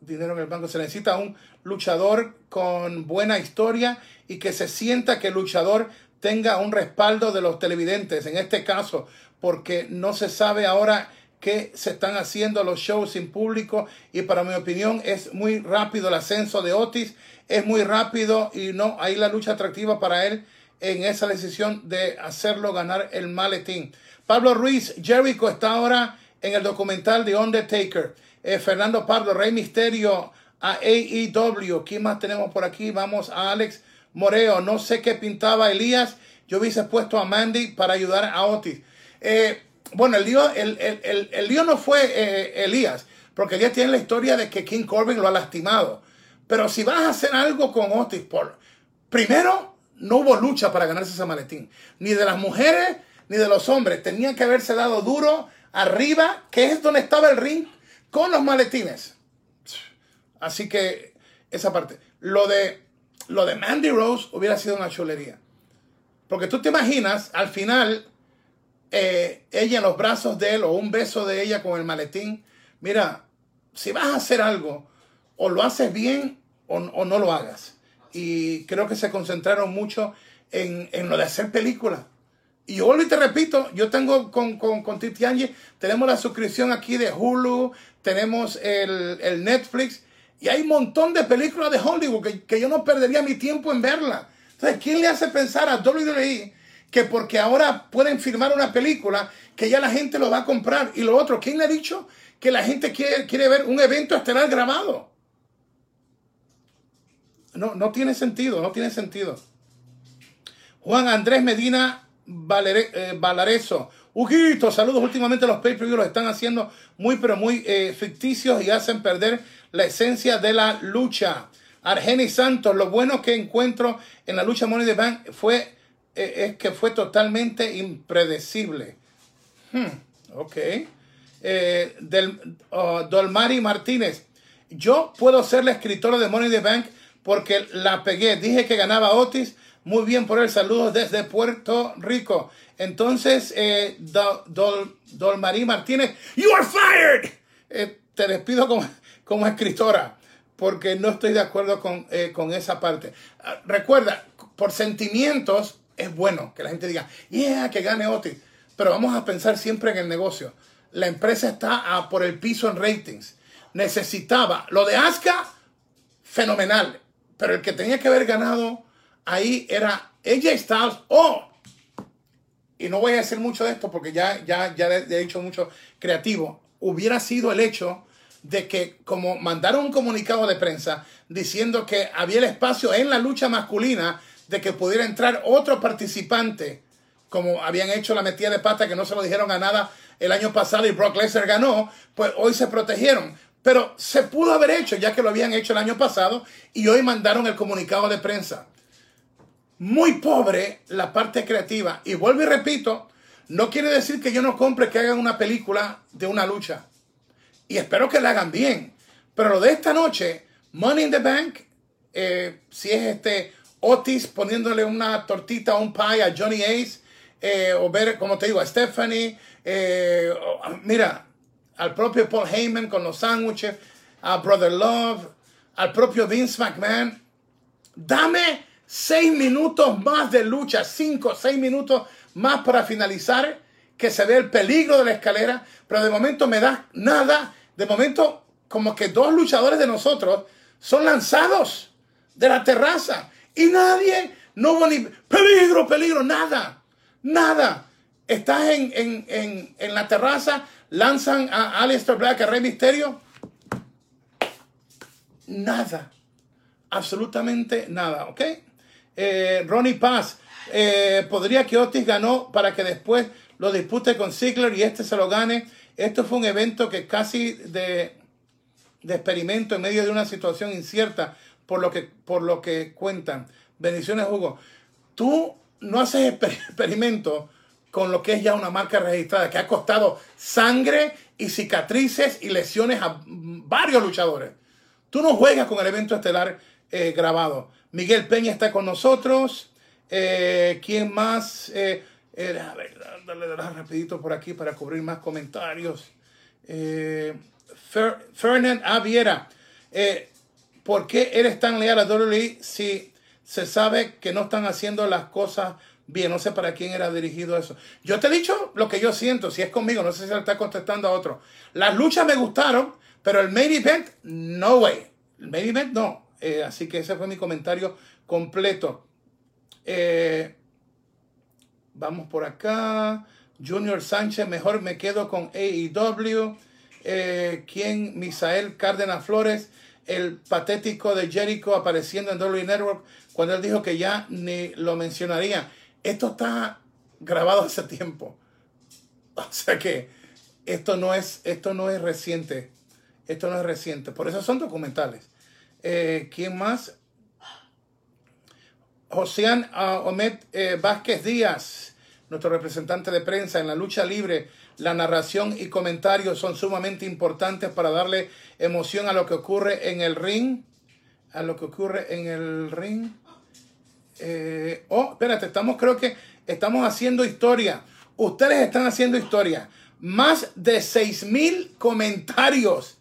dinero en el banco. Se necesita un luchador con buena historia y que se sienta que el luchador tenga un respaldo de los televidentes, en este caso, porque no se sabe ahora qué se están haciendo los shows sin público y para mi opinión es muy rápido el ascenso de Otis, es muy rápido y no hay la lucha atractiva para él en esa decisión de hacerlo ganar el maletín. Pablo Ruiz, Jericho está ahora en el documental de Undertaker. Eh, Fernando Pablo, Rey Misterio a AEW. ¿Quién más tenemos por aquí? Vamos a Alex Moreo. No sé qué pintaba Elías. Yo hubiese puesto a Mandy para ayudar a Otis. Eh, bueno, el lío, el, lío no fue eh, Elías, porque Elías tiene la historia de que King Corbin lo ha lastimado. Pero si vas a hacer algo con Otis, por, primero no hubo lucha para ganarse ese maletín. Ni de las mujeres ni de los hombres. Tenían que haberse dado duro arriba, que es donde estaba el ring, con los maletines. Así que esa parte. Lo de, lo de Mandy Rose hubiera sido una chulería. Porque tú te imaginas, al final, eh, ella en los brazos de él o un beso de ella con el maletín. Mira, si vas a hacer algo, o lo haces bien o, no lo hagas. Y creo que se concentraron mucho en, en lo de hacer películas. Y yo y te repito, yo tengo con, con, con Titi Angie, tenemos la suscripción aquí de Hulu, tenemos el, el Netflix, y hay un montón de películas de Hollywood que, que, yo no perdería mi tiempo en verla. Entonces, ¿quién le hace pensar a WWE que porque ahora pueden filmar una película, que ya la gente lo va a comprar? Y lo otro, ¿quién le ha dicho que la gente quiere, quiere ver un evento estelar grabado? No, no tiene sentido, no tiene sentido. Juan Andrés Medina Valere, eh. Huguito, saludos. Últimamente los pay-per-view los están haciendo muy, pero muy eh, ficticios y hacen perder la esencia de la lucha. Argenis Santos, lo bueno que encuentro en la lucha Money the Bank fue, eh, es que fue totalmente impredecible. Hmm, ok. del, oh, Dolmari Martínez, yo puedo ser la escritora de Money the Bank porque la pegué. Dije que ganaba Otis muy bien por el saludo desde Puerto Rico. Entonces, eh, Dolmarí Martínez, you are fired. Eh, te despido como, como, escritora porque no estoy de acuerdo con, eh, con esa parte. Ah, recuerda, por sentimientos es bueno que la gente diga, yeah, que gane Otis. Pero vamos a pensar siempre en el negocio. La empresa está por el piso en ratings. Necesitaba lo de Asuka, fenomenal. Pero el que tenía que haber ganado ahí era AJ Styles o, y no voy a decir mucho de esto porque ya, ya, ya he dicho mucho creativo, hubiera sido el hecho de que como mandaron un comunicado de prensa diciendo que había el espacio en la lucha masculina de que pudiera entrar otro participante, como habían hecho la metida de pata que no se lo dijeron a nada el año pasado y Brock Lesnar ganó, pues hoy se protegieron. Pero se pudo haber hecho ya que lo habían hecho el año pasado y hoy mandaron el comunicado de prensa muy pobre la parte creativa. Y vuelvo y repito, no quiere decir que yo no compre que hagan una película de una lucha. Y espero que la hagan bien. Pero lo de esta noche, Money in the Bank, eh, si es este Otis poniéndole una tortita o un pie a Johnny Ace, eh, o ver, como te digo, a Stephanie, eh, mira, al propio Paul Heyman con los sándwiches, a Brother Love, al propio Vince McMahon. Dame seis minutos más de lucha, cinco, seis minutos más para finalizar, que se ve el peligro de la escalera, pero de momento me da nada, de momento como que dos luchadores de nosotros son lanzados de la terraza y nadie, no hubo ni peligro, peligro, nada, nada. Estás en, en, en, la terraza, lanzan a Aleister Black, a Rey Misterio, nada, absolutamente nada, ¿ok? Eh, Ronnie Paz, eh, podría que Otis ganó para que después lo dispute con Ziggler y este se lo gane. Esto fue un evento que casi de, de experimento en medio de una situación incierta por lo que, por lo que cuentan. Bendiciones, Hugo. Tú no haces experimento con lo que es ya una marca registrada que ha costado sangre y cicatrices y lesiones a varios luchadores. Tú no juegas con el evento estelar eh, grabado. Miguel Peña está con nosotros. Eh, ¿Quién más? Eh, a ver, dale, rapidito por aquí para cubrir más comentarios. Fernand Aviera. ¿Por qué eres tan leal a WWE si se sabe que no están haciendo las cosas bien? No sé para quién era dirigido eso. Yo te he dicho lo que yo siento. Si es conmigo, no sé si le está contestando a otro. Las luchas me gustaron, pero el main event, no way. El main event, no. Eh, así que ese fue mi comentario completo. Eh, vamos por acá. Junior Sánchez, mejor me quedo con AEW. Eh, ¿Quién? Misael Cárdenas Flores, el patético de Jericho apareciendo en WWE Network cuando él dijo que ya ni lo mencionaría. Esto está grabado hace tiempo. O sea que esto no es, esto no es reciente. Esto no es reciente. Por eso son documentales. Eh, ¿Quién más? Josean uh, Omed eh, Vázquez Díaz, nuestro representante de prensa en la lucha libre, la narración y comentarios son sumamente importantes para darle emoción a lo que ocurre en el ring. A lo que ocurre en el ring. Eh, oh, espérate, estamos, creo que estamos haciendo historia. Ustedes están haciendo historia. Más de seis mil comentarios.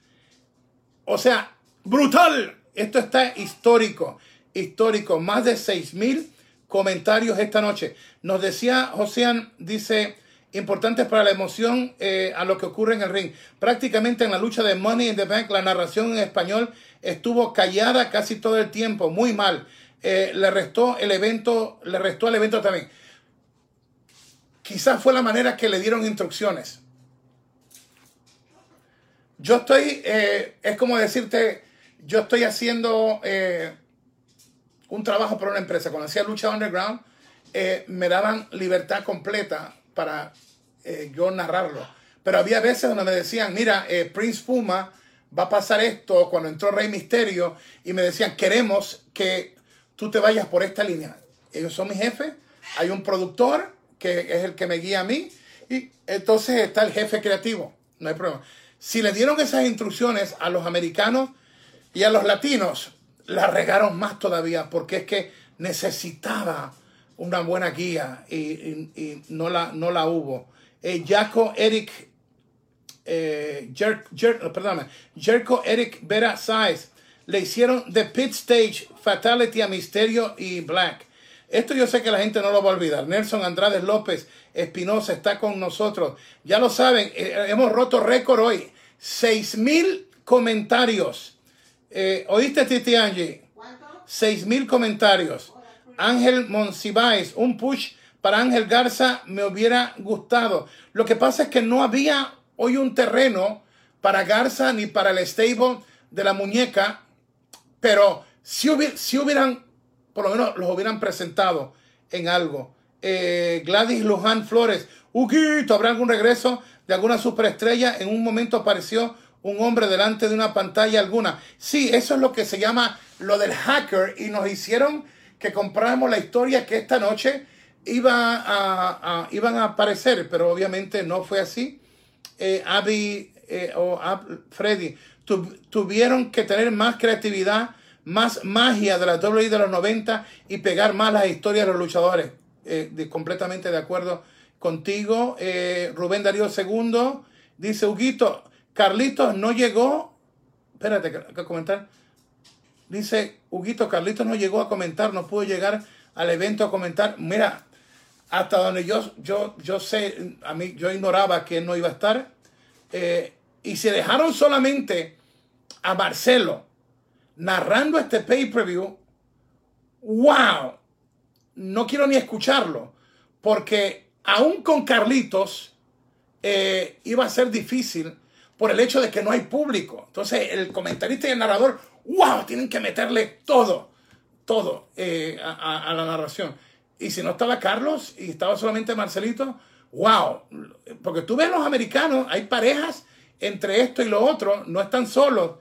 O sea, brutal. Esto está histórico. Histórico. Más de seis mil comentarios esta noche. Nos decía Josean, dice, importantes para la emoción eh, a lo que ocurre en el ring. Prácticamente en la lucha de Money in the Bank, la narración en español estuvo callada casi todo el tiempo, muy mal. Eh, le restó el evento, le restó el evento también. Quizás fue la manera que le dieron instrucciones. Yo estoy, eh, es como decirte, yo estoy haciendo un trabajo para una empresa. Cuando hacía lucha underground, me daban libertad completa para eh, yo narrarlo. Pero había veces donde me decían, mira, eh, Prince Puma va a pasar esto cuando entró Rey Misterio y me decían, queremos que tú te vayas por esta línea. Ellos son mis jefes, hay un productor que es el que me guía a mí y entonces está el jefe creativo, no hay problema. Si le dieron esas instrucciones a los americanos y a los latinos, la regaron más todavía porque es que necesitaba una buena guía y, no, la, no la hubo. Eh, Jaco Eric, eh, Jer, Jerko Eric Vera Size le hicieron The Pit Stage Fatality a Misterio y Black. Esto yo sé que la gente no lo va a olvidar. Nelson Andrade López Espinosa está con nosotros. Ya lo saben, eh, hemos roto récord hoy. Seis mil comentarios. Eh, ¿Oíste, Titi Angie? Seis mil comentarios. Ángel Monsiváis, un push para Ángel Garza me hubiera gustado. Lo que pasa es que no había hoy un terreno para Garza ni para el stable de la muñeca, pero si, si hubieran, por lo menos los hubieran presentado en algo. Eh, Gladys Luján Flores, Huguito, ¿habrá algún regreso de alguna superestrella? En un momento apareció un hombre delante de una pantalla alguna. Sí, eso es lo que se llama lo del hacker y nos hicieron que compráramos la historia que esta noche iba a, iban a aparecer, pero obviamente no fue así. Eh, Abby eh, o Freddy tuvieron que tener más creatividad, más magia de la WWE de los 90 y pegar más las historias de los luchadores. Eh, completamente de acuerdo contigo. Rubén Darío II dice, Huguito, Carlitos no llegó. Espérate, que comentar. Dice, Huguito, Carlitos no llegó a comentar, no pudo llegar al evento a comentar. Mira, hasta donde yo, yo, yo sé, a mí, yo ignoraba que no iba a estar. Eh, y se dejaron solamente a Marcelo narrando este pay-per-view. ¡Wow! No quiero ni escucharlo. Porque aún con Carlitos eh, iba a ser difícil por el hecho de que no hay público. Entonces el comentarista y el narrador, ¡wow! Tienen que meterle todo, todo eh, a la narración. Y si no estaba Carlos y estaba solamente Marcelito, wow. Porque tú ves los americanos, hay parejas entre esto y lo otro, no están solos.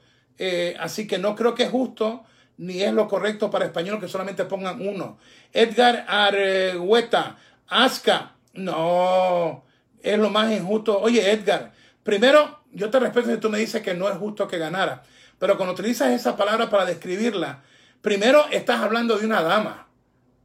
Eh, así que no creo que es justo ni es lo correcto para español que solamente pongan uno. Edgar Argueta, Aska, no, es lo más injusto. Oye, Edgar, primero, yo te respeto si tú me dices que no es justo que ganara, pero cuando utilizas esa palabra para describirla, primero estás hablando de una dama.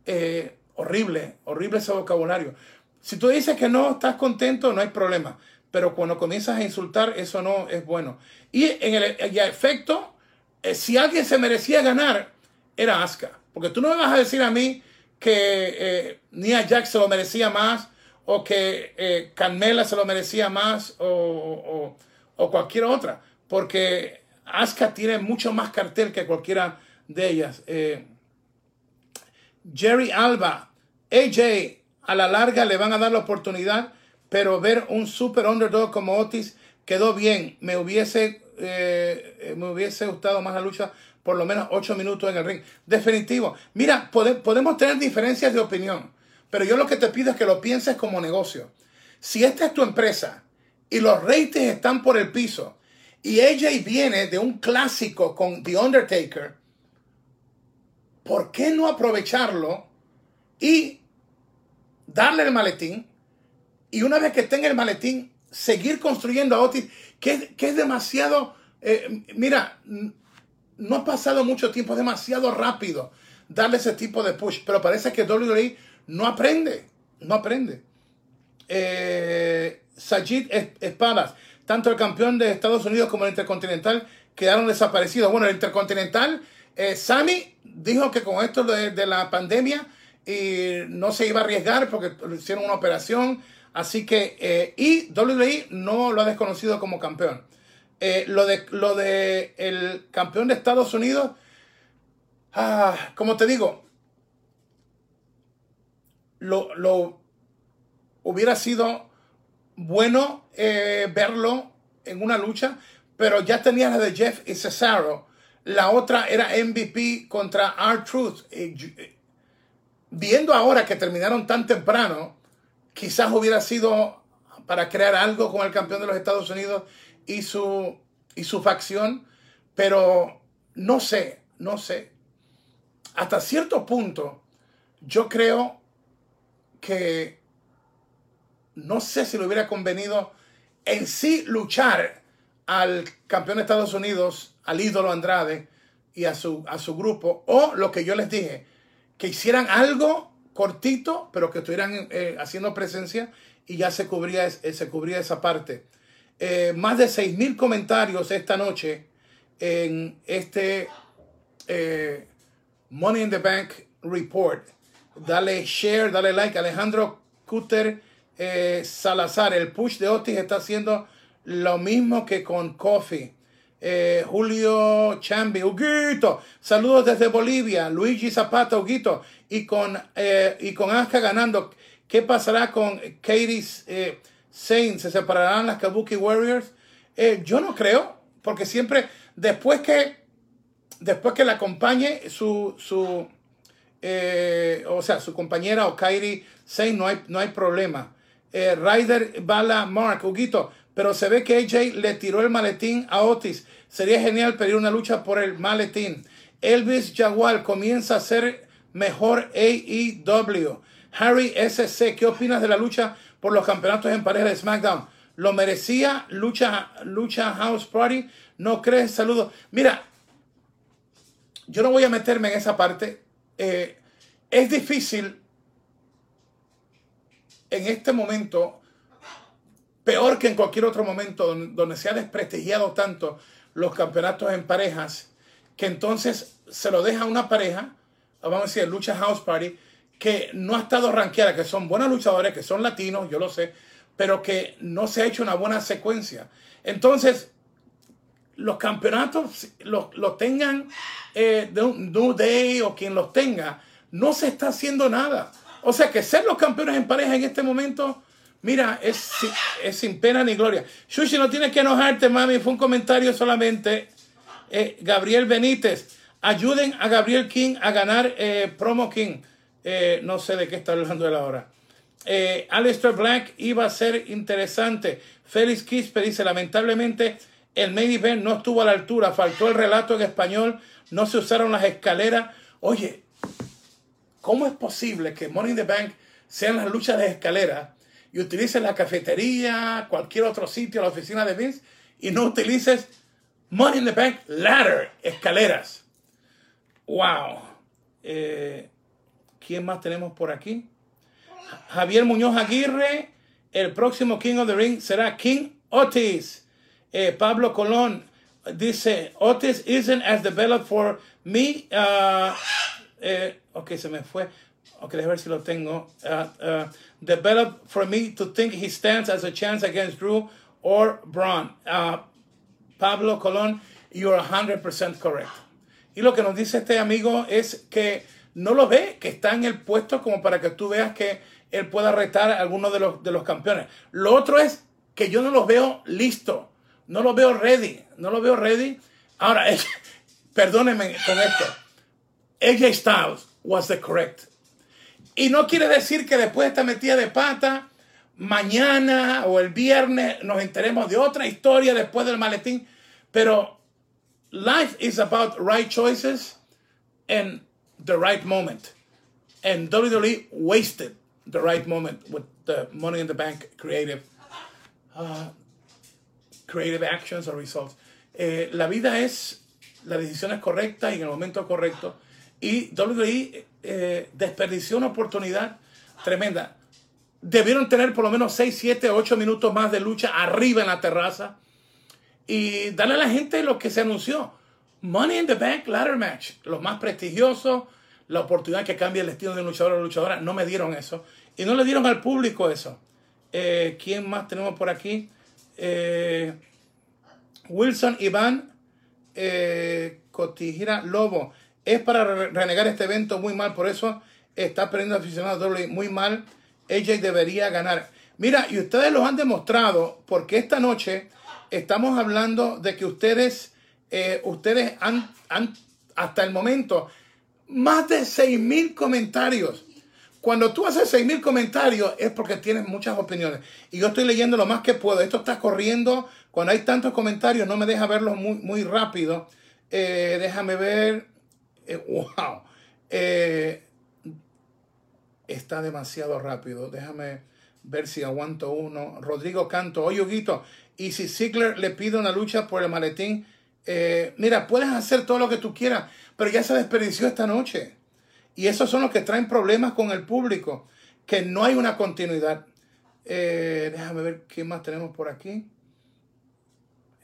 Eh, Horrible, horrible ese vocabulario. Si tú dices que no estás contento, no hay problema. Pero cuando comienzas a insultar, eso no es bueno. Y en el, efecto, eh, si alguien se merecía ganar, era Asuka. Porque tú no me vas a decir a mí que eh, Nia Jax se lo merecía más, o que eh, Carmela se lo merecía más, o, o cualquier otra. Porque Asuka tiene mucho más cartel que cualquiera de ellas. Eh, Jerry Alba, AJ, a la larga le van a dar la oportunidad, pero ver un super underdog como Otis quedó bien. Me hubiese, eh, me hubiese gustado más la lucha, por lo menos ocho minutos en el ring. Definitivo. Mira, podemos tener diferencias de opinión, pero yo lo que te pido es que lo pienses como negocio. Si esta es tu empresa y los ratings están por el piso y AJ viene de un clásico con The Undertaker, ¿por qué no aprovecharlo y darle el maletín y una vez que tenga el maletín, seguir construyendo a Otis, que, que es demasiado, eh, mira, no ha pasado mucho tiempo, es demasiado rápido darle ese tipo de push, pero parece que WWE no aprende, no aprende. Eh, Sajid Espadas, tanto el campeón de Estados Unidos como el Intercontinental quedaron desaparecidos. Bueno, el Intercontinental, eh, Sammy dijo que con esto de, la pandemia y no se iba a arriesgar porque hicieron una operación. Así que, eh, y WWE no lo ha desconocido como campeón. Eh, lo de lo de el campeón de Estados Unidos, ah, como te digo, lo, lo hubiera sido bueno eh, verlo en una lucha, pero ya tenía la de Jeff y Cesaro. La otra era MVP contra R-Truth. Viendo ahora que terminaron tan temprano, quizás hubiera sido para crear algo con el campeón de los Estados Unidos y su, y su facción, pero no sé, no sé. Hasta cierto punto, yo creo que no sé si le hubiera convenido en sí luchar al campeón de Estados Unidos, al ídolo Andrade y a su, a su grupo, o lo que yo les dije, que hicieran algo cortito, pero que estuvieran eh, haciendo presencia y ya se cubría, eh, se cubría esa parte. Eh, más de 6.000 comentarios esta noche en este Money in the Bank Report. Dale share, dale like. Alejandro Cutter Salazar, el push de Otis está haciendo lo mismo que con Coffee. Eh, Julio Chambi, Huguito, saludos desde Bolivia, Luigi Zapata, Huguito, y con, eh, y con Asuka ganando, ¿qué pasará con Katie eh? ¿Se separarán las Kabuki Warriors? yo no creo, porque siempre, después que, después que la acompañe su, su o sea, su compañera o Kairi Saints, no hay, no hay problema. Eh, Ryder Bala Mark, Huguito, pero se ve que AJ le tiró el maletín a Otis. Sería genial pedir una lucha por el maletín. Elvis Jaguar comienza a ser mejor AEW. Harry SC, ¿qué opinas de la lucha por los campeonatos en pareja de SmackDown? ¿Lo merecía lucha, lucha House Party? ¿No crees? Saludos. Mira, yo no voy a meterme en esa parte. Eh, es difícil en este momento, peor que en cualquier otro momento donde se ha desprestigiado tanto los campeonatos en parejas, que entonces se lo deja a una pareja, vamos a decir, lucha house party, que no ha estado rankeada, que son buenos luchadores, que son latinos, yo lo sé, pero que no se ha hecho una buena secuencia. Entonces, los campeonatos, los, tengan eh, de Day o quien los tenga, no se está haciendo nada. O sea que ser los campeones en pareja en este momento, mira, es, es sin pena ni gloria. Shushi, no tienes que enojarte, mami, fue un comentario solamente. Eh, Gabriel Benítez, ayuden a Gabriel King a ganar eh, Promo King. Eh, no sé de qué está hablando él ahora. Eh, Alistair Black iba a ser interesante. Félix Quispe dice, lamentablemente el main event no estuvo a la altura, faltó el relato en español, no se usaron las escaleras. Oye, ¿Cómo es posible que Money in the Bank sean las luchas de escalera y utilices la cafetería, cualquier otro sitio, la oficina de Vince, y no utilices Money in the Bank ladder, escaleras? ¡Wow! Eh, ¿Quién más tenemos por aquí? Javier Muñoz Aguirre. El próximo King of the Ring será King Otis. Eh, Pablo Colón dice, Otis isn't as developed for me. Uh, eh, ok, se me fue. Ok, déjame ver si lo tengo. Uh, uh, develop for me to think he stands as a chance against Drew or Braun. Uh, Pablo Colón, you're 100% correct. Y lo que nos dice este amigo es que no lo ve, que está en el puesto como para que tú veas que él pueda retar a alguno de los, de los campeones. Lo otro es que yo no los veo listo, no los veo ready, no los veo ready. Ahora, perdónenme con esto. AJ Styles was the correct. Y no quiere decir que después de esta metida de pata, mañana o el viernes nos enteremos de otra historia después del maletín. Pero life is about right choices and the right moment. And WWE wasted the right moment with the Money in the Bank creative, uh, creative actions or results. Eh, la vida es las decisiones correctas y en el momento correcto. Y WWE eh, desperdició una oportunidad tremenda. Debieron tener por lo menos 6, 7, 8 minutos más de lucha arriba en la terraza y darle a la gente lo que se anunció. Money in the Bank Ladder Match, lo más prestigioso, la oportunidad que cambie el destino de luchador o luchadora. No me dieron eso. Y no le dieron al público eso. Eh, ¿Quién más tenemos por aquí? Eh, Wilson Iván eh, Lobo. Es para renegar este evento muy mal, por eso está perdiendo aficionados doble muy mal. AJ debería ganar. Mira, y ustedes lo han demostrado porque esta noche estamos hablando de que ustedes, eh, ustedes han, han, hasta el momento, más de 6.000 comentarios. Cuando tú haces 6.000 comentarios es porque tienes muchas opiniones. Y yo estoy leyendo lo más que puedo. Esto está corriendo. Cuando hay tantos comentarios no me deja verlos muy, muy rápido. Eh, déjame ver. Eh, wow. está demasiado rápido. Déjame ver si aguanto uno. Rodrigo Canto. Oye, Huguito, y si Ziggler le pide una lucha por el maletín, eh, mira, puedes hacer todo lo que tú quieras, pero ya se desperdició esta noche. Y esos son los que traen problemas con el público, que no hay una continuidad. Eh, déjame ver qué más tenemos por aquí.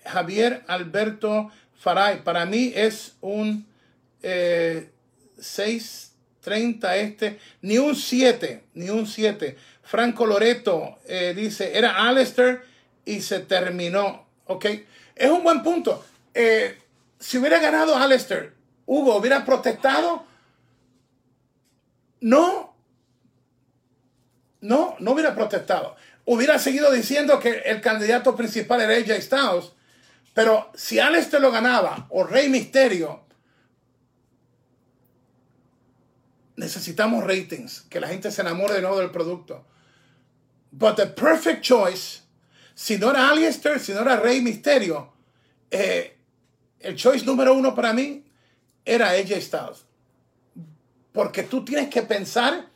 Javier Alberto Faray, para mí es un eh, 6.30 este, ni un 7, ni un 7. Franco Loreto eh, dice, era Alistair y se terminó. ¿Ok? Es un buen punto. Eh, si hubiera ganado Alistair, Hugo hubiera protestado. No. No, no hubiera protestado. Hubiera seguido diciendo que el candidato principal era AJ Styles. Pero si Alistair lo ganaba o Rey Misterio, necesitamos ratings, que la gente se enamore de nuevo del producto. But the perfect choice si no era Alistair, si no era Rey Misterio, eh, el choice número uno para mí era AJ Styles. Porque tú tienes que pensar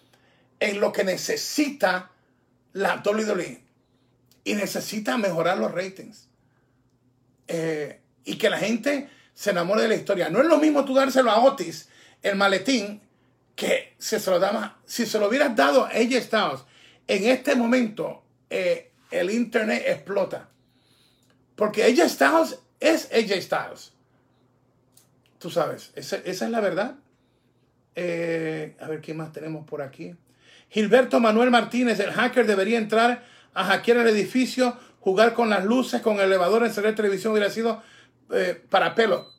en lo que necesita la WWE. Y necesita mejorar los ratings. Eh, y que la gente se enamore de la historia. No es lo mismo tú dárselo a Otis, el maletín, que si se lo, daba, si se lo hubieras dado a AJ Styles en este momento, eh, el internet explota. Porque AJ Styles es AJ Styles. Tú sabes, esa, es la verdad. Eh, a ver qué más tenemos por aquí. Gilberto Manuel Martínez, el hacker debería entrar a hackear el edificio, jugar con las luces, con el elevador, encender televisión, hubiera sido eh, para pelo.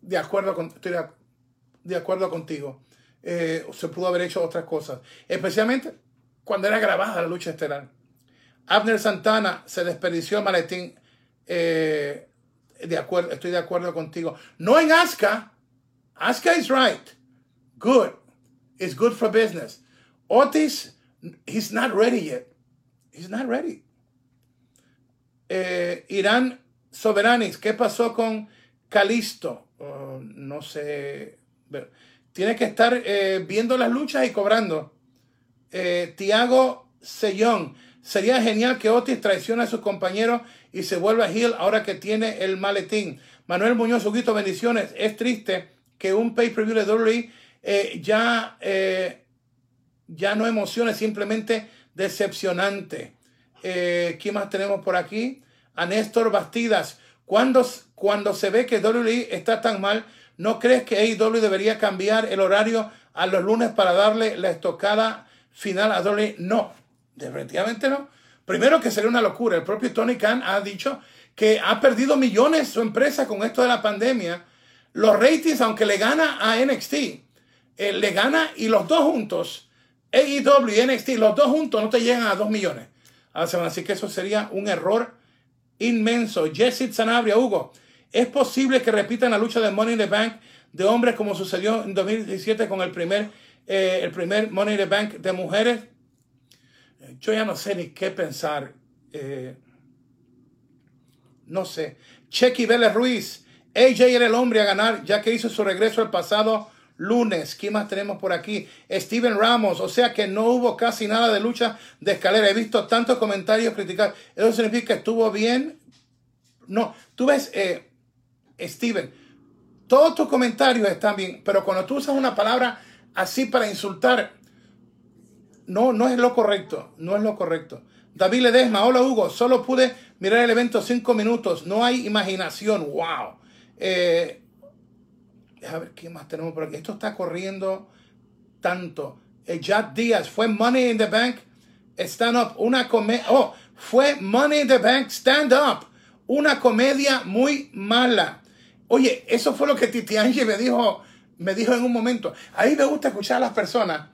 De acuerdo, con, estoy de, acuerdo contigo. Eh, se pudo haber hecho otras cosas. Especialmente cuando era grabada la lucha estelar. Abner Santana se desperdició el maletín. Eh, de acuerdo, estoy de acuerdo contigo. No en Asuka. Asuka is right. Good. It's good for business. Otis, he's not ready yet. He's not ready. Eh, Irán Soberanis, ¿qué pasó con Calisto? Oh, no sé. Tiene que estar eh, viendo las luchas y cobrando. Tiago Sellón. Sería genial que Otis traicione a sus compañeros y se vuelva heel ahora que tiene el maletín. Manuel Muñoz, Huguito, bendiciones. Es triste que un pay-per-view de WWE eh, ya, eh, ya no emocione, simplemente decepcionante. Eh, ¿Quién más tenemos por aquí? A Néstor Bastidas. Cuando, cuando se ve que WWE está tan mal, ¿no crees que AEW debería cambiar el horario a los lunes para darle la estocada final a WWE? No, Definitivamente no. Primero que sería una locura. El propio Tony Khan ha dicho que ha perdido millones su empresa con esto de la pandemia. Los ratings, aunque le gana a NXT, eh, le gana y los dos juntos, AEW y NXT, los dos juntos no te llegan a dos millones. Así que eso sería un error inmenso. Jesse Sanabria, Hugo, ¿es posible que repitan la lucha de Money in the Bank de hombres como sucedió en 2017 con el primer, eh, el primer Money in the Bank de mujeres? yo ya no sé ni qué pensar. Eh, no sé. Chequi Vélez Ruiz. AJ era el hombre a ganar, ya que hizo su regreso al pasado lunes. ¿Quién más tenemos por aquí? Steven Ramos. O sea que no hubo casi nada de lucha de escalera. He visto tantos comentarios criticar. ¿Eso significa que estuvo bien? No. Tú ves, eh, Steven, todos tus comentarios están bien, pero cuando tú usas una palabra así para insultar, no, no es lo correcto. No es lo correcto. David Ledesma, hola Hugo, solo pude mirar el evento cinco minutos, no hay imaginación, wow. Eh, a ver, ¿qué más tenemos por aquí? Esto está corriendo tanto. Eh, Jack Díaz, fue Money in the Bank, Stand Up, una comedia, oh, fue Money in the Bank, Stand Up, una comedia muy mala. Oye, eso fue lo que Titi Angie me dijo, me dijo en un momento. A mí me gusta escuchar a las personas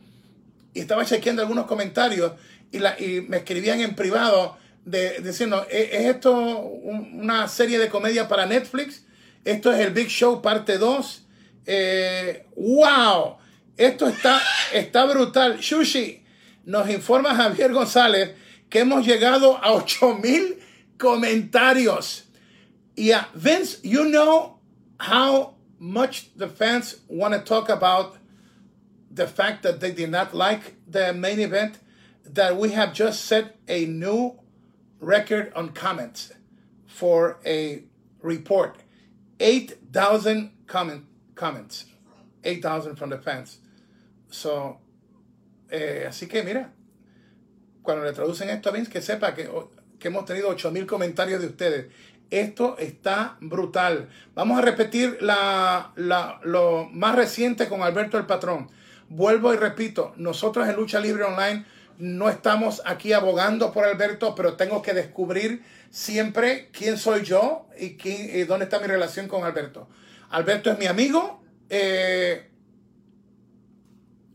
y estaba chequeando algunos comentarios y, me escribían en privado diciendo, ¿E-, ¿es esto una serie de comedia para Netflix? Esto es el Big Show parte 2. Eh, ¡Wow! Esto está, está brutal. Shushi, nos informa Javier González que hemos llegado a 8000 comentarios. Y yeah, Vince, you know how much the fans want to talk about the fact that they did not like the main event? that we have just set a new record on comments for a report. 8,000 comment, comments. 8,000 from the fans. So, eh, así que mira, cuando le traducen esto a Vince, que sepa que, que hemos tenido 8,000 comentarios de ustedes. Esto está brutal. Vamos a repetir la, la, lo más reciente con Alberto el Patrón. Vuelvo y repito, nosotros en Lucha Libre Online no estamos aquí abogando por Alberto, pero tengo que descubrir siempre quién soy yo y, quién, dónde está mi relación con Alberto. Alberto es mi amigo, eh,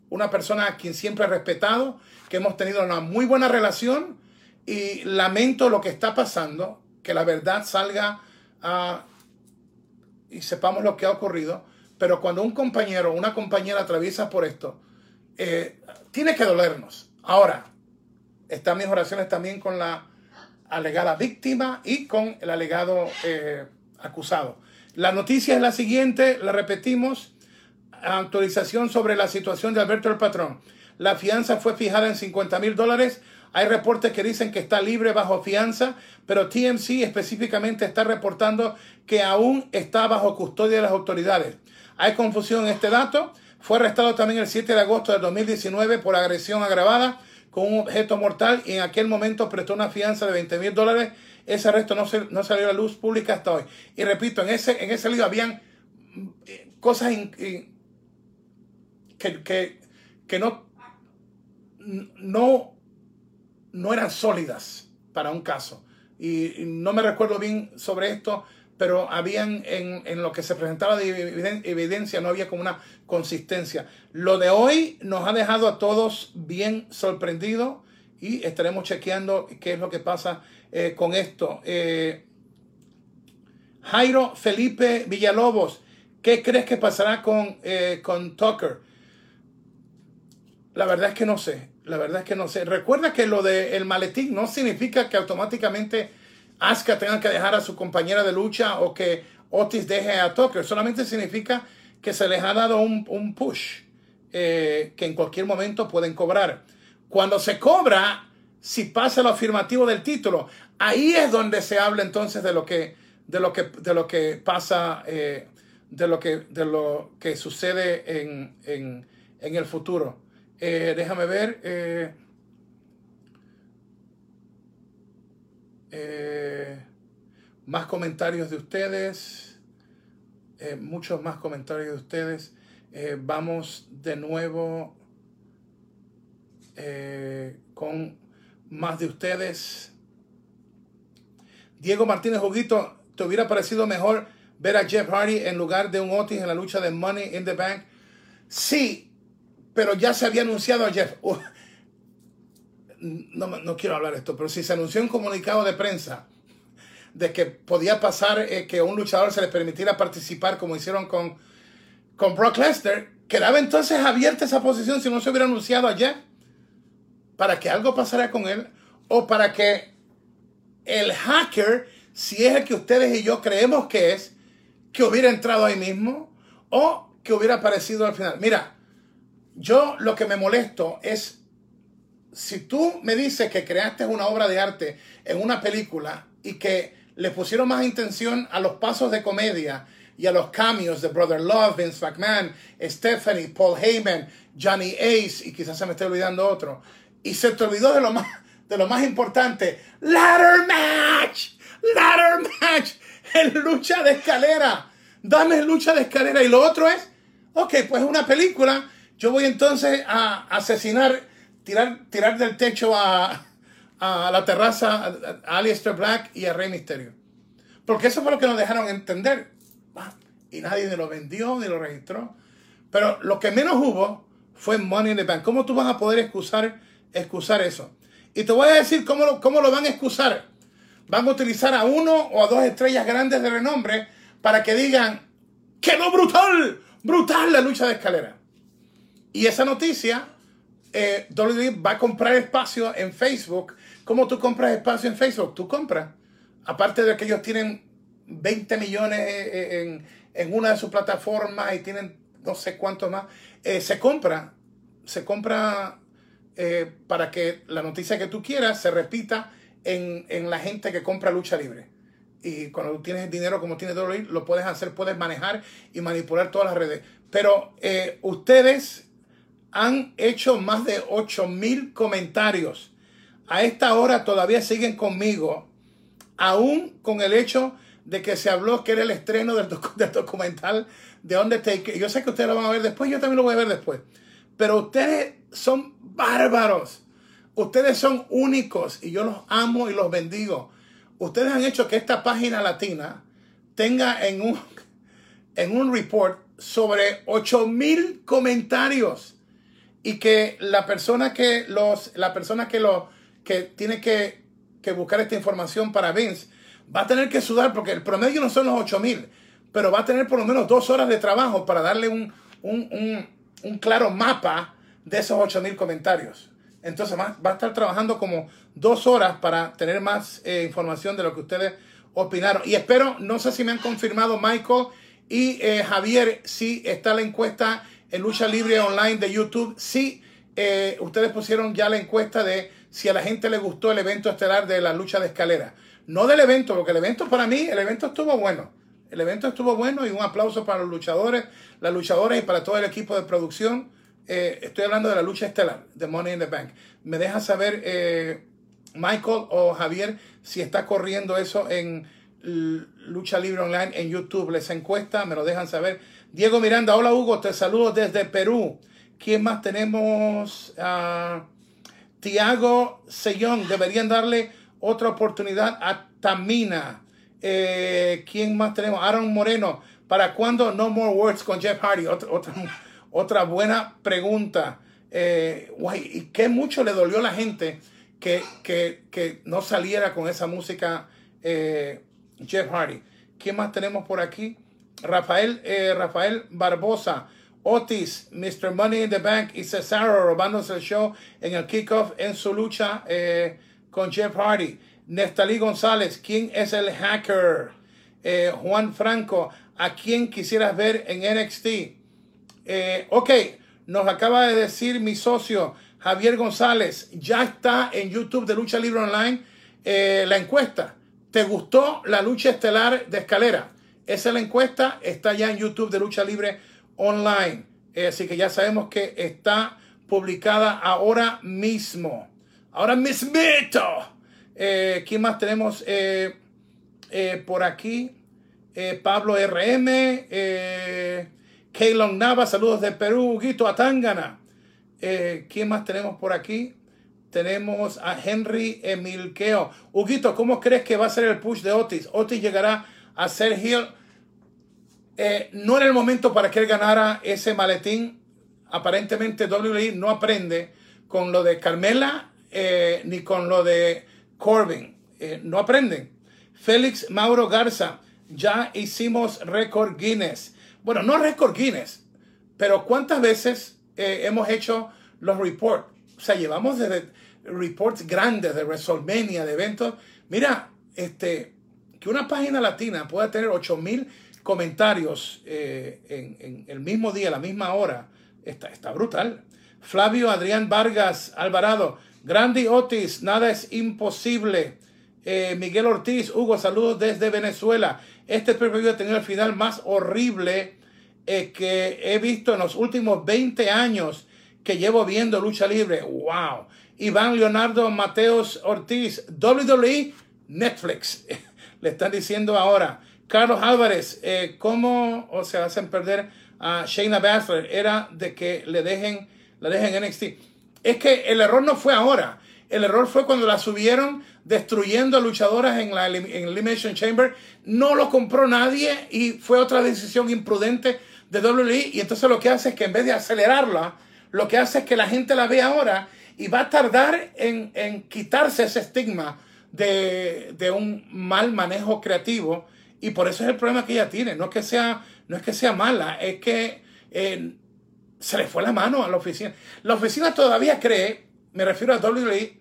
una persona a quien siempre he respetado, que hemos tenido una muy buena relación y lamento lo que está pasando, que la verdad salga y sepamos lo que ha ocurrido, pero cuando un compañero o una compañera atraviesa por esto, eh, tiene que dolernos Ahora, están mis oraciones también con la alegada víctima y con el alegado eh, acusado. La noticia es la siguiente, la repetimos. Autorización sobre la situación de Alberto el Patrón. La fianza fue fijada en 50 mil dólares. Hay reportes que dicen que está libre bajo fianza, pero TMC específicamente está reportando que aún está bajo custodia de las autoridades. Hay confusión en este dato. Fue arrestado también el 7 de agosto de 2019 por agresión agravada con un objeto mortal y en aquel momento prestó una fianza de 20 mil dólares. Ese arresto no, se, no salió a la luz pública hasta hoy. Y repito, en ese, en ese lío habían eh, cosas que, que, no, no, no eran sólidas para un caso. Y no me recuerdo bien sobre esto, pero habían en, lo que se presentaba de evidencia, no había como una consistencia. Lo de hoy nos ha dejado a todos bien sorprendidos y estaremos chequeando qué es lo que pasa eh, con esto. Eh, Jairo Felipe Villalobos, ¿qué crees que pasará con, eh, con Tucker? La verdad es que no sé, la verdad es que no sé. Recuerda que lo del maletín no significa que automáticamente Asuka tenga que dejar a su compañera de lucha o que Otis deje a Tucker. Solamente significa que se les ha dado un, push eh, que en cualquier momento pueden cobrar. Cuando se cobra, si pasa lo afirmativo del título, ahí es donde se habla entonces de lo que, de lo que, de lo que pasa, eh, de, lo que, de lo que sucede en, en, el futuro. Eh, déjame ver. Eh, más comentarios de ustedes. Eh, muchos más comentarios de ustedes. Eh, vamos de nuevo con más de ustedes. Diego Martínez Juguito, ¿te hubiera parecido mejor ver a Jeff Hardy en lugar de un Otis en la lucha de Money in the Bank? Sí, pero ya se había anunciado a Jeff no, quiero hablar esto, pero si se anunció un comunicado de prensa de que podía pasar eh, que un luchador se le permitiera participar como hicieron con, con Brock Lesnar, quedaba entonces abierta esa posición si no se hubiera anunciado ayer para que algo pasara con él o para que el hacker, si es el que ustedes y yo creemos que es, que hubiera entrado ahí mismo o que hubiera aparecido al final. Mira, yo lo que me molesto es si tú me dices que creaste una obra de arte en una película y que le pusieron más intención a los pasos de comedia y a los cambios de Brother Love, Vince McMahon, Stephanie, Paul Heyman, Johnny Ace y quizás se me esté olvidando otro. Y se te olvidó de lo más, de lo más importante, ladder match, ladder match, en lucha de escalera. Dame lucha de escalera. Y lo otro es, ok, pues una película, yo voy entonces a asesinar tirar, tirar del techo a, la terraza a, Alistair Black y a Rey Mysterio. Porque eso fue lo que nos dejaron entender. Y nadie ni lo vendió ni lo registró. Pero lo que menos hubo fue Money in the Bank. ¿Cómo tú vas a poder excusar, excusar eso? Y te voy a decir cómo lo, cómo lo van a excusar. Van a utilizar a uno o a dos estrellas grandes de renombre para que digan, ¡quedó brutal! ¡Brutal la lucha de escalera! Y esa noticia eh, WWE va a comprar espacio en Facebook. ¿Cómo tú compras espacio en Facebook? Tú compras. Aparte de que ellos tienen 20 millones eh, en, una de sus plataformas y tienen no sé cuántos más, eh, se compra. Se compra eh, para que la noticia que tú quieras se repita en, en, la gente que compra lucha libre. Y cuando tienes dinero como tiene WWE, lo puedes hacer, puedes manejar y manipular todas las redes. Pero ustedes han hecho más de 8000 comentarios. A esta hora todavía siguen conmigo, aún con el hecho de que se habló que era el estreno del, documental de Undertaker. Yo sé que ustedes lo van a ver después, yo también lo voy a ver después. Pero ustedes son bárbaros. Ustedes son únicos y yo los amo y los bendigo. Ustedes han hecho que esta página latina tenga en un, en un report sobre 8000 comentarios y que la persona que los la persona que lo que tiene que, buscar esta información para Vince va a tener que sudar porque el promedio no son los 8000 pero va a tener por lo menos dos horas de trabajo para darle un, un, claro mapa de esos 8000 comentarios. Entonces va, va, a estar trabajando como dos horas para tener más eh, información de lo que ustedes opinaron. Y espero no sé si me han confirmado Michael y eh, Javier si está la encuesta en Lucha Libre Online de YouTube, sí, eh, ustedes pusieron ya la encuesta de si a la gente le gustó el evento estelar de la lucha de escalera. No del evento, porque el evento para mí, el evento estuvo bueno. El evento estuvo bueno y un aplauso para los luchadores, las luchadoras y para todo el equipo de producción. Eh, estoy hablando de la lucha estelar, de Money in the Bank. Me deja saber, eh, Michael o Javier, si está corriendo eso en Lucha Libre Online en YouTube. Les encuesta, me lo dejan saber. Diego Miranda, hola Hugo, te saludo desde Perú. ¿Quién más tenemos? Uh, Tiago Sellón, deberían darle otra oportunidad a Tamina. Eh, ¿Quién más tenemos? Aaron Moreno, ¿para cuándo No More Words con Jeff Hardy? Otra, buena pregunta. Eh, ¿Y qué mucho le dolió a la gente que, que, no saliera con esa música eh, Jeff Hardy? ¿Quién más tenemos por aquí? Rafael, eh, Rafael Barbosa, Otis, Mr. Money in the Bank y Cesaro robándose el show en el kickoff en su lucha eh, con Jeff Hardy. Nestalí González, ¿quién es el hacker? Eh, Juan Franco, ¿a quién quisieras ver en NXT? ok, nos acaba de decir mi socio Javier González, ya está en YouTube de Lucha Libre Online la encuesta. ¿Te gustó la lucha estelar de escalera? Esa es la encuesta, está ya en YouTube de Lucha Libre Online. Eh, así que ya sabemos que está publicada ahora mismo. Ahora mismito. Eh, ¿Quién más tenemos eh, por aquí? Pablo RM. Eh, Keylon Nava, saludos de Perú. Guito Atangana. ¿Quién más tenemos por aquí? Tenemos a Henry Emilqueo. Huguito, ¿cómo crees que va a ser el push de Otis? Otis llegará hacer heel. Eh, no era el momento para que él ganara ese maletín. Aparentemente WWE no aprende con lo de Carmela eh, ni con lo de Corbin. Eh, no aprenden. Félix Mauro Garza, ya hicimos récord Guinness. Bueno, no récord Guinness, pero ¿cuántas veces hemos hecho los reports? O sea, llevamos desde reports grandes de WrestleMania, de eventos. Mira, este, que una página latina pueda tener 8000 comentarios eh, en, el mismo día, la misma hora, está, está brutal. Flavio Adrián Vargas Alvarado, Grandi Otis, nada es imposible. Eh, Miguel Ortiz, Hugo, saludos desde Venezuela. Este previo ha tenido el final más horrible eh, que he visto en los últimos 20 años que llevo viendo lucha libre. ¡Wow! Iván Leonardo Mateos Ortiz, WWE, Netflix. Le están diciendo ahora. Carlos Álvarez, eh, ¿cómo o se hacen perder a Shayna Baszler? Era de que le dejen, la dejen NXT. Es que el error no fue ahora. El error fue cuando la subieron destruyendo luchadoras en la Elimination Chamber. No lo compró nadie y fue otra decisión imprudente de WWE. Y entonces lo que hace es que en vez de acelerarla, lo que hace es que la gente la ve ahora y va a tardar en, en quitarse ese estigma de, de, un mal manejo creativo. Y por eso es el problema que ella tiene. No es que sea, no es que sea mala, es que eh, se le fue la mano a la oficina. La oficina todavía cree, me refiero a WWE,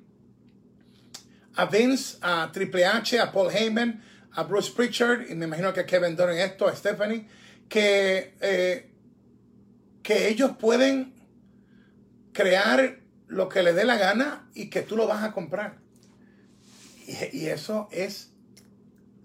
a Vince, a Triple H, a Paul Heyman, a Bruce Pritchard, y me imagino que Kevin Dunn esto, a Stephanie, que, eh, que ellos pueden crear lo que le dé la gana y que tú lo vas a comprar. Y, eso es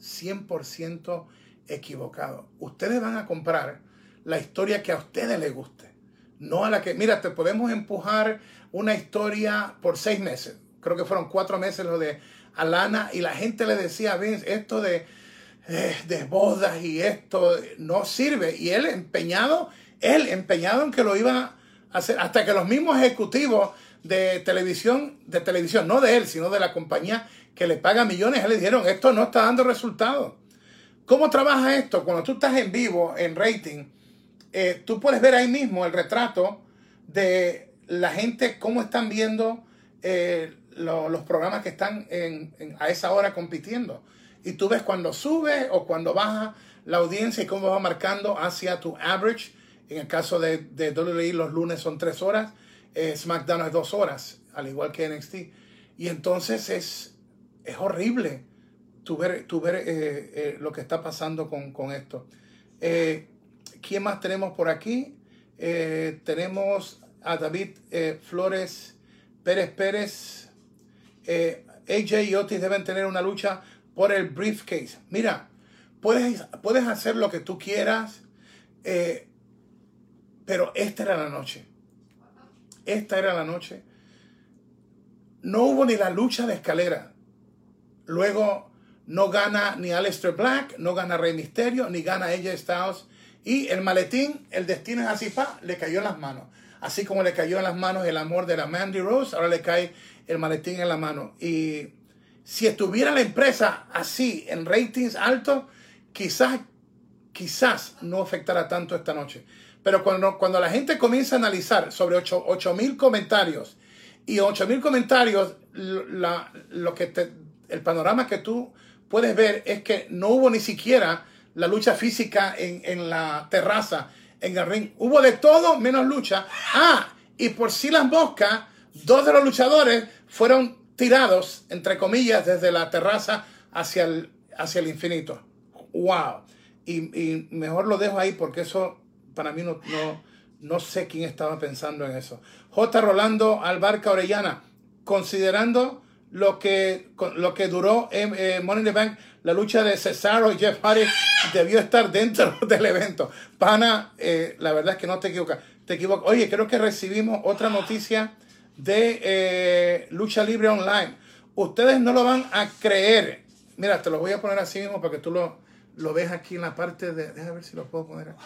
100% equivocado. Ustedes van a comprar la historia que a ustedes les guste, no a la que, mira, te podemos empujar una historia por seis meses. Creo que fueron cuatro meses lo de Alana y la gente le decía a Vince esto de, eh, de bodas y esto no sirve. Y él empeñado, él empeñado en que lo iba a hacer, hasta que los mismos ejecutivos de televisión, de televisión, no de él, sino de la compañía que le paga millones, le dijeron, esto no está dando resultados. ¿Cómo trabaja esto? Cuando tú estás en vivo, en rating, eh, tú puedes ver ahí mismo el retrato de la gente, cómo están viendo eh, los programas que están a esa hora compitiendo. Y tú ves cuando sube o cuando baja la audiencia y cómo va marcando hacia tu average. En el caso de, de WWE, los lunes son tres horas eh, SmackDown es dos horas, al igual que NXT. Y entonces es, es horrible tu ver, ver eh, eh, lo que está pasando con, esto. ¿Quién más tenemos por aquí? tenemos a David Flores Pérez Pérez. AJ y Otis deben tener una lucha por el briefcase. Mira, puedes, puedes hacer lo que tú quieras, pero esta era la noche. Esta era la noche. No hubo ni la lucha de escalera. Luego no gana ni Aleister Black, no gana Rey Misterio, ni gana AJ Styles. Y el maletín, el destino es así, le cayó en las manos. Así como le cayó en las manos el amor de la Mandy Rose, ahora le cae el maletín en la mano. Y si estuviera la empresa así, en ratings altos, quizás, quizás no afectara tanto esta noche. Pero cuando, cuando la gente comienza a analizar sobre 8 mil comentarios y 8 mil comentarios, lo que el panorama que tú puedes ver es que no hubo ni siquiera la lucha física en, en la terraza, en el ring. Hubo de todo menos lucha. Ah, y por si las moscas, dos de los luchadores fueron tirados, entre comillas, desde la terraza hacia el, hacia el infinito. ¡Wow! Y, y mejor lo dejo ahí porque eso para mí no, no, sé quién estaba pensando en eso. J. Rolando Albarca Orellana, considerando lo que, lo que duró en eh, Money in the Bank, la lucha de Cesaro y Jeff Hardy debió estar dentro del evento. Pana, eh, la verdad es que no te equivocas. Te equivocas. Oye, creo que recibimos otra noticia de eh, Lucha Libre Online. Ustedes no lo van a creer. Mira, te lo voy a poner así mismo para que tú lo, lo ves aquí en la parte de... Déjame ver si lo puedo poner aquí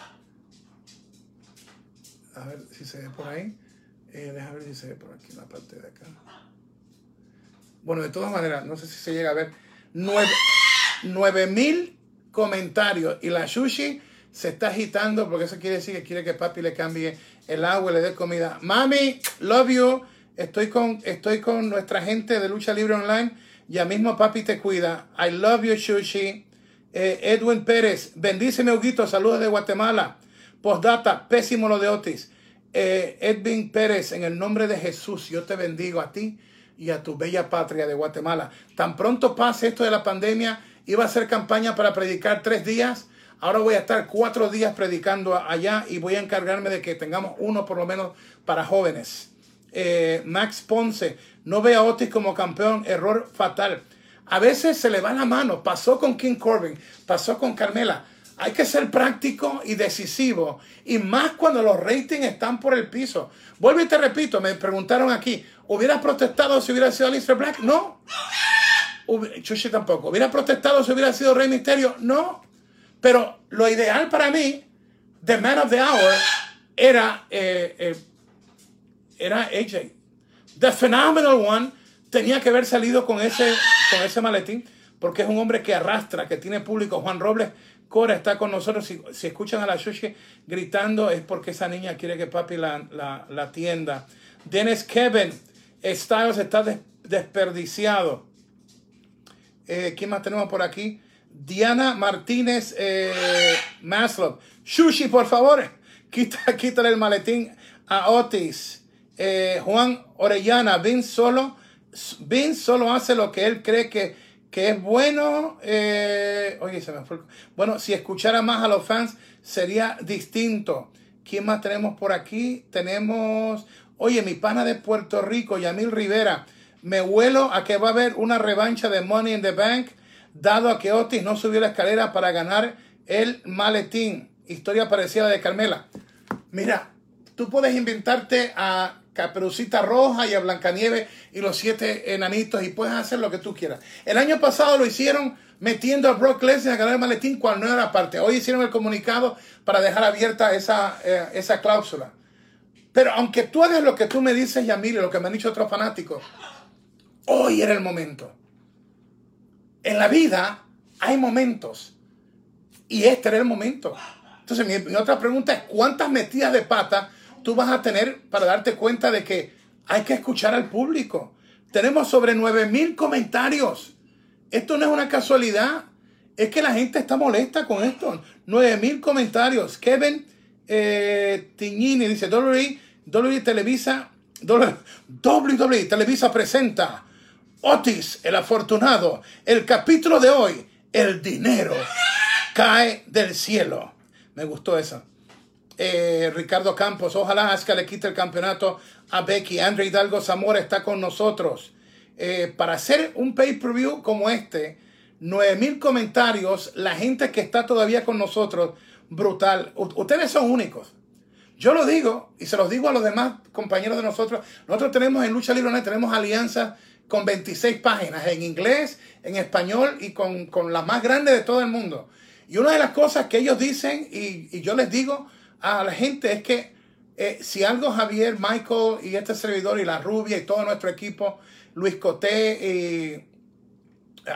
a ver si se ve por ahí. Eh, déjame ver si se ve por aquí en la parte de acá. Bueno, de todas maneras, no sé si se llega a ver. Nueve mil comentarios y la sushi se está agitando porque eso quiere decir que quiere que papi le cambie el agua y le dé comida. Mami, love you. Estoy con, estoy con nuestra gente de Lucha Libre Online. Ya mismo papi te cuida. I love you, Sushi. Eh, Edwin Pérez, bendíceme, Huguito. Saludos de Guatemala. Postdata, pésimo lo de Otis. Eh, Edwin Pérez, en el nombre de Jesús, yo te bendigo a ti y a tu bella patria de Guatemala. Tan pronto pase esto de la pandemia, iba a hacer campaña para predicar tres días. Ahora voy a estar cuatro días predicando allá y voy a encargarme de que tengamos uno por lo menos para jóvenes. Eh, Max Ponce, no ve a Otis como campeón, error fatal. A veces se le va la mano, pasó con King Corbin, pasó con Carmela. Hay que ser práctico y decisivo, y más cuando los ratings están por el piso. Vuelvo y te repito, me preguntaron aquí, ¿hubiera protestado si hubiera sido Alistair Black? No. Chuchi tampoco. ¿Hubiera protestado si hubiera sido Rey Misterio? No. Pero lo ideal para mí, The Man of the Hour, era, eh, eh, era AJ. The Phenomenal One tenía que haber salido con ese, con ese maletín, porque es un hombre que arrastra, que tiene público. Juan Robles Cora está con nosotros. Si, escuchan a la Shushi gritando, es porque esa niña quiere que papi la, la, la atienda. Dennis Kevin, Styles está desperdiciado. Eh, ¿Quién más tenemos por aquí? Diana Martínez eh, Maslow. Shushi, por favor, quita, quítale el maletín a Otis. Eh, Juan Orellana, Vince solo, Vince solo hace lo que él cree que, que es bueno. Oye, se me fue. Bueno, si escuchara más a los fans sería distinto. ¿Quién más tenemos por aquí? Tenemos, oye, mi pana de Puerto Rico, Yamil Rivera. Me huelo a que va a haber una revancha de Money in the Bank dado a que Otis no subió la escalera para ganar el maletín. Historia parecida de Carmela. Mira, tú puedes inventarte a Caperucita Roja y a Blancanieves y los siete enanitos y puedes hacer lo que tú quieras. El año pasado lo hicieron metiendo a Brock Lesnar a ganar el maletín cuando no era parte. Hoy hicieron el comunicado para dejar abierta esa, eh, esa cláusula. Pero aunque tú hagas lo que tú me dices, Yamil, lo que me han dicho otros fanáticos, hoy era el momento en la vida hay momentos. Y este era el momento. Entonces, mi, otra pregunta es, ¿cuántas metidas de pata tú vas a tener para darte cuenta de que hay que escuchar al público? Tenemos sobre 9000 comentarios. Esto no es una casualidad. Es que la gente está molesta con esto. 9000 comentarios. Kevin eh, Tignini dice, WWE, WWE Televisa, WWE Televisa presenta Otis, el afortunado. El capítulo de hoy, el dinero cae del cielo. Me gustó eso. Eh, Ricardo Campos, ojalá Asuka le quite el campeonato a Becky. Andre Hidalgo Zamora está con nosotros. Eh, para hacer un pay-per-view como este, 9000 comentarios, la gente que está todavía con nosotros, brutal. ustedes son únicos. Yo lo digo y se los digo a los demás compañeros de nosotros. Nosotros tenemos en Lucha Libre, tenemos alianzas con 26 páginas en inglés, en español y con, con las más grandes de todo el mundo. Y una de las cosas que ellos dicen, y, yo les digo a la gente, es que eh, si algo Javier, Michael y este servidor y la rubia y todo nuestro equipo, Luis Coté, y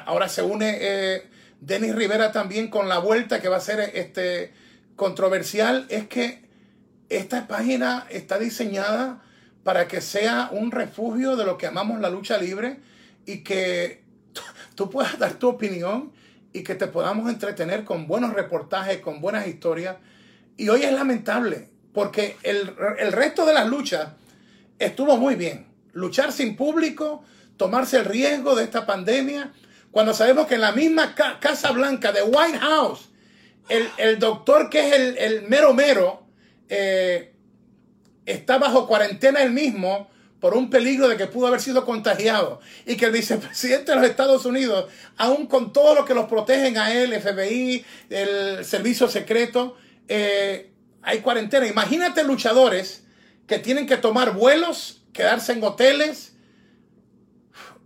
ahora se une eh, Denis Rivera también con la vuelta que va a ser este, controversial, es que esta página está diseñada para que sea un refugio de lo que amamos la lucha libre y que tú puedas dar tu opinión y que te podamos entretener con buenos reportajes, con buenas historias. Y hoy es lamentable, porque el, resto de las luchas estuvo muy bien. Luchar sin público, tomarse el riesgo de esta pandemia, cuando sabemos que en la misma Casa Blanca de White House, el, doctor que es el, el mero mero, eh, está bajo cuarentena él mismo por un peligro de que pudo haber sido contagiado y que el vicepresidente de los Estados Unidos, aún con todo lo que los protegen a él, FBI, el servicio secreto, eh, hay cuarentena. Imagínate luchadores que tienen que tomar vuelos, quedarse en hoteles.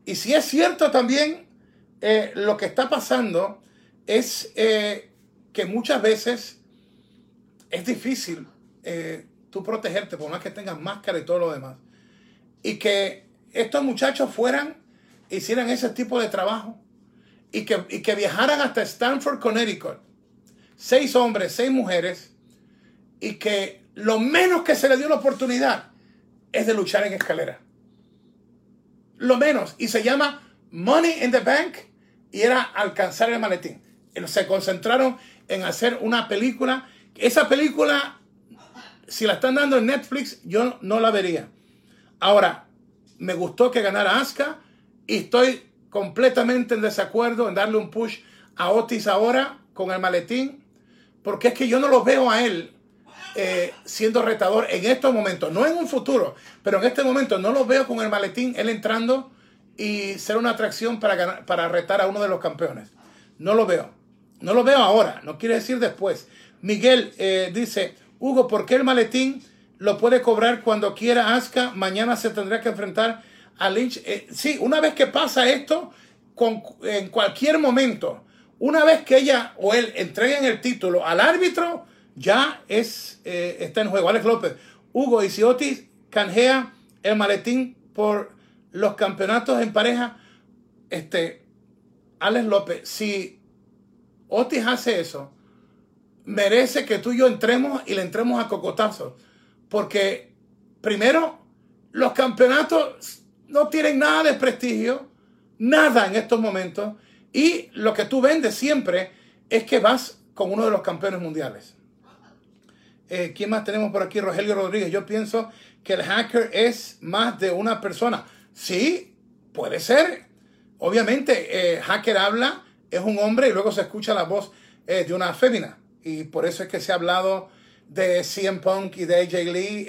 Y si es cierto también, eh, lo que está pasando es que muchas veces es difícil tú protegerte, por más que tengas máscara y todo lo demás. Y que estos muchachos fueran, hicieran ese tipo de trabajo y que, que viajaran hasta Stanford, Connecticut. Seis hombres, seis mujeres, y que lo menos que se le dio la oportunidad es de luchar en escalera. Lo menos. Y se llama Money in the Bank y era alcanzar el maletín. Se concentraron en hacer una película. Esa película si la están dando en Netflix, yo no la vería. Ahora, me gustó que ganara Asuka y estoy completamente en desacuerdo en darle un push a Otis ahora con el maletín, Porque es que yo no lo veo a él eh, siendo retador en estos momentos, no en un futuro, pero en este momento no lo veo con el maletín, él entrando y ser una atracción para, para retar a uno de los campeones. No lo veo. No lo veo ahora, no quiere decir después. Miguel eh, dice, Hugo, ¿por qué el maletín lo puede cobrar cuando quiera Asuka? Mañana se tendrá que enfrentar a Lynch. Eh, sí, una vez que pasa esto, con, en cualquier momento, una vez que ella o él entreguen el título al árbitro, ya es, eh, está en juego. Alex López, Hugo, y si Otis canjea el maletín por los campeonatos en pareja, este, Alex López, si Otis hace eso, merece que tú y yo entremos y le entremos a cocotazo. Porque, primero, los campeonatos no tienen nada de prestigio, nada en estos momentos. Y lo que tú vendes siempre es que vas con uno de los campeones mundiales. Eh, ¿Quién más tenemos por aquí? Rogelio Rodríguez. Yo pienso que el hacker es más de una persona. Sí, puede ser. Obviamente, eh, hacker habla, es un hombre y luego se escucha la voz eh, de una fémina. Y por eso es que se ha hablado de CM Punk y de AJ Lee.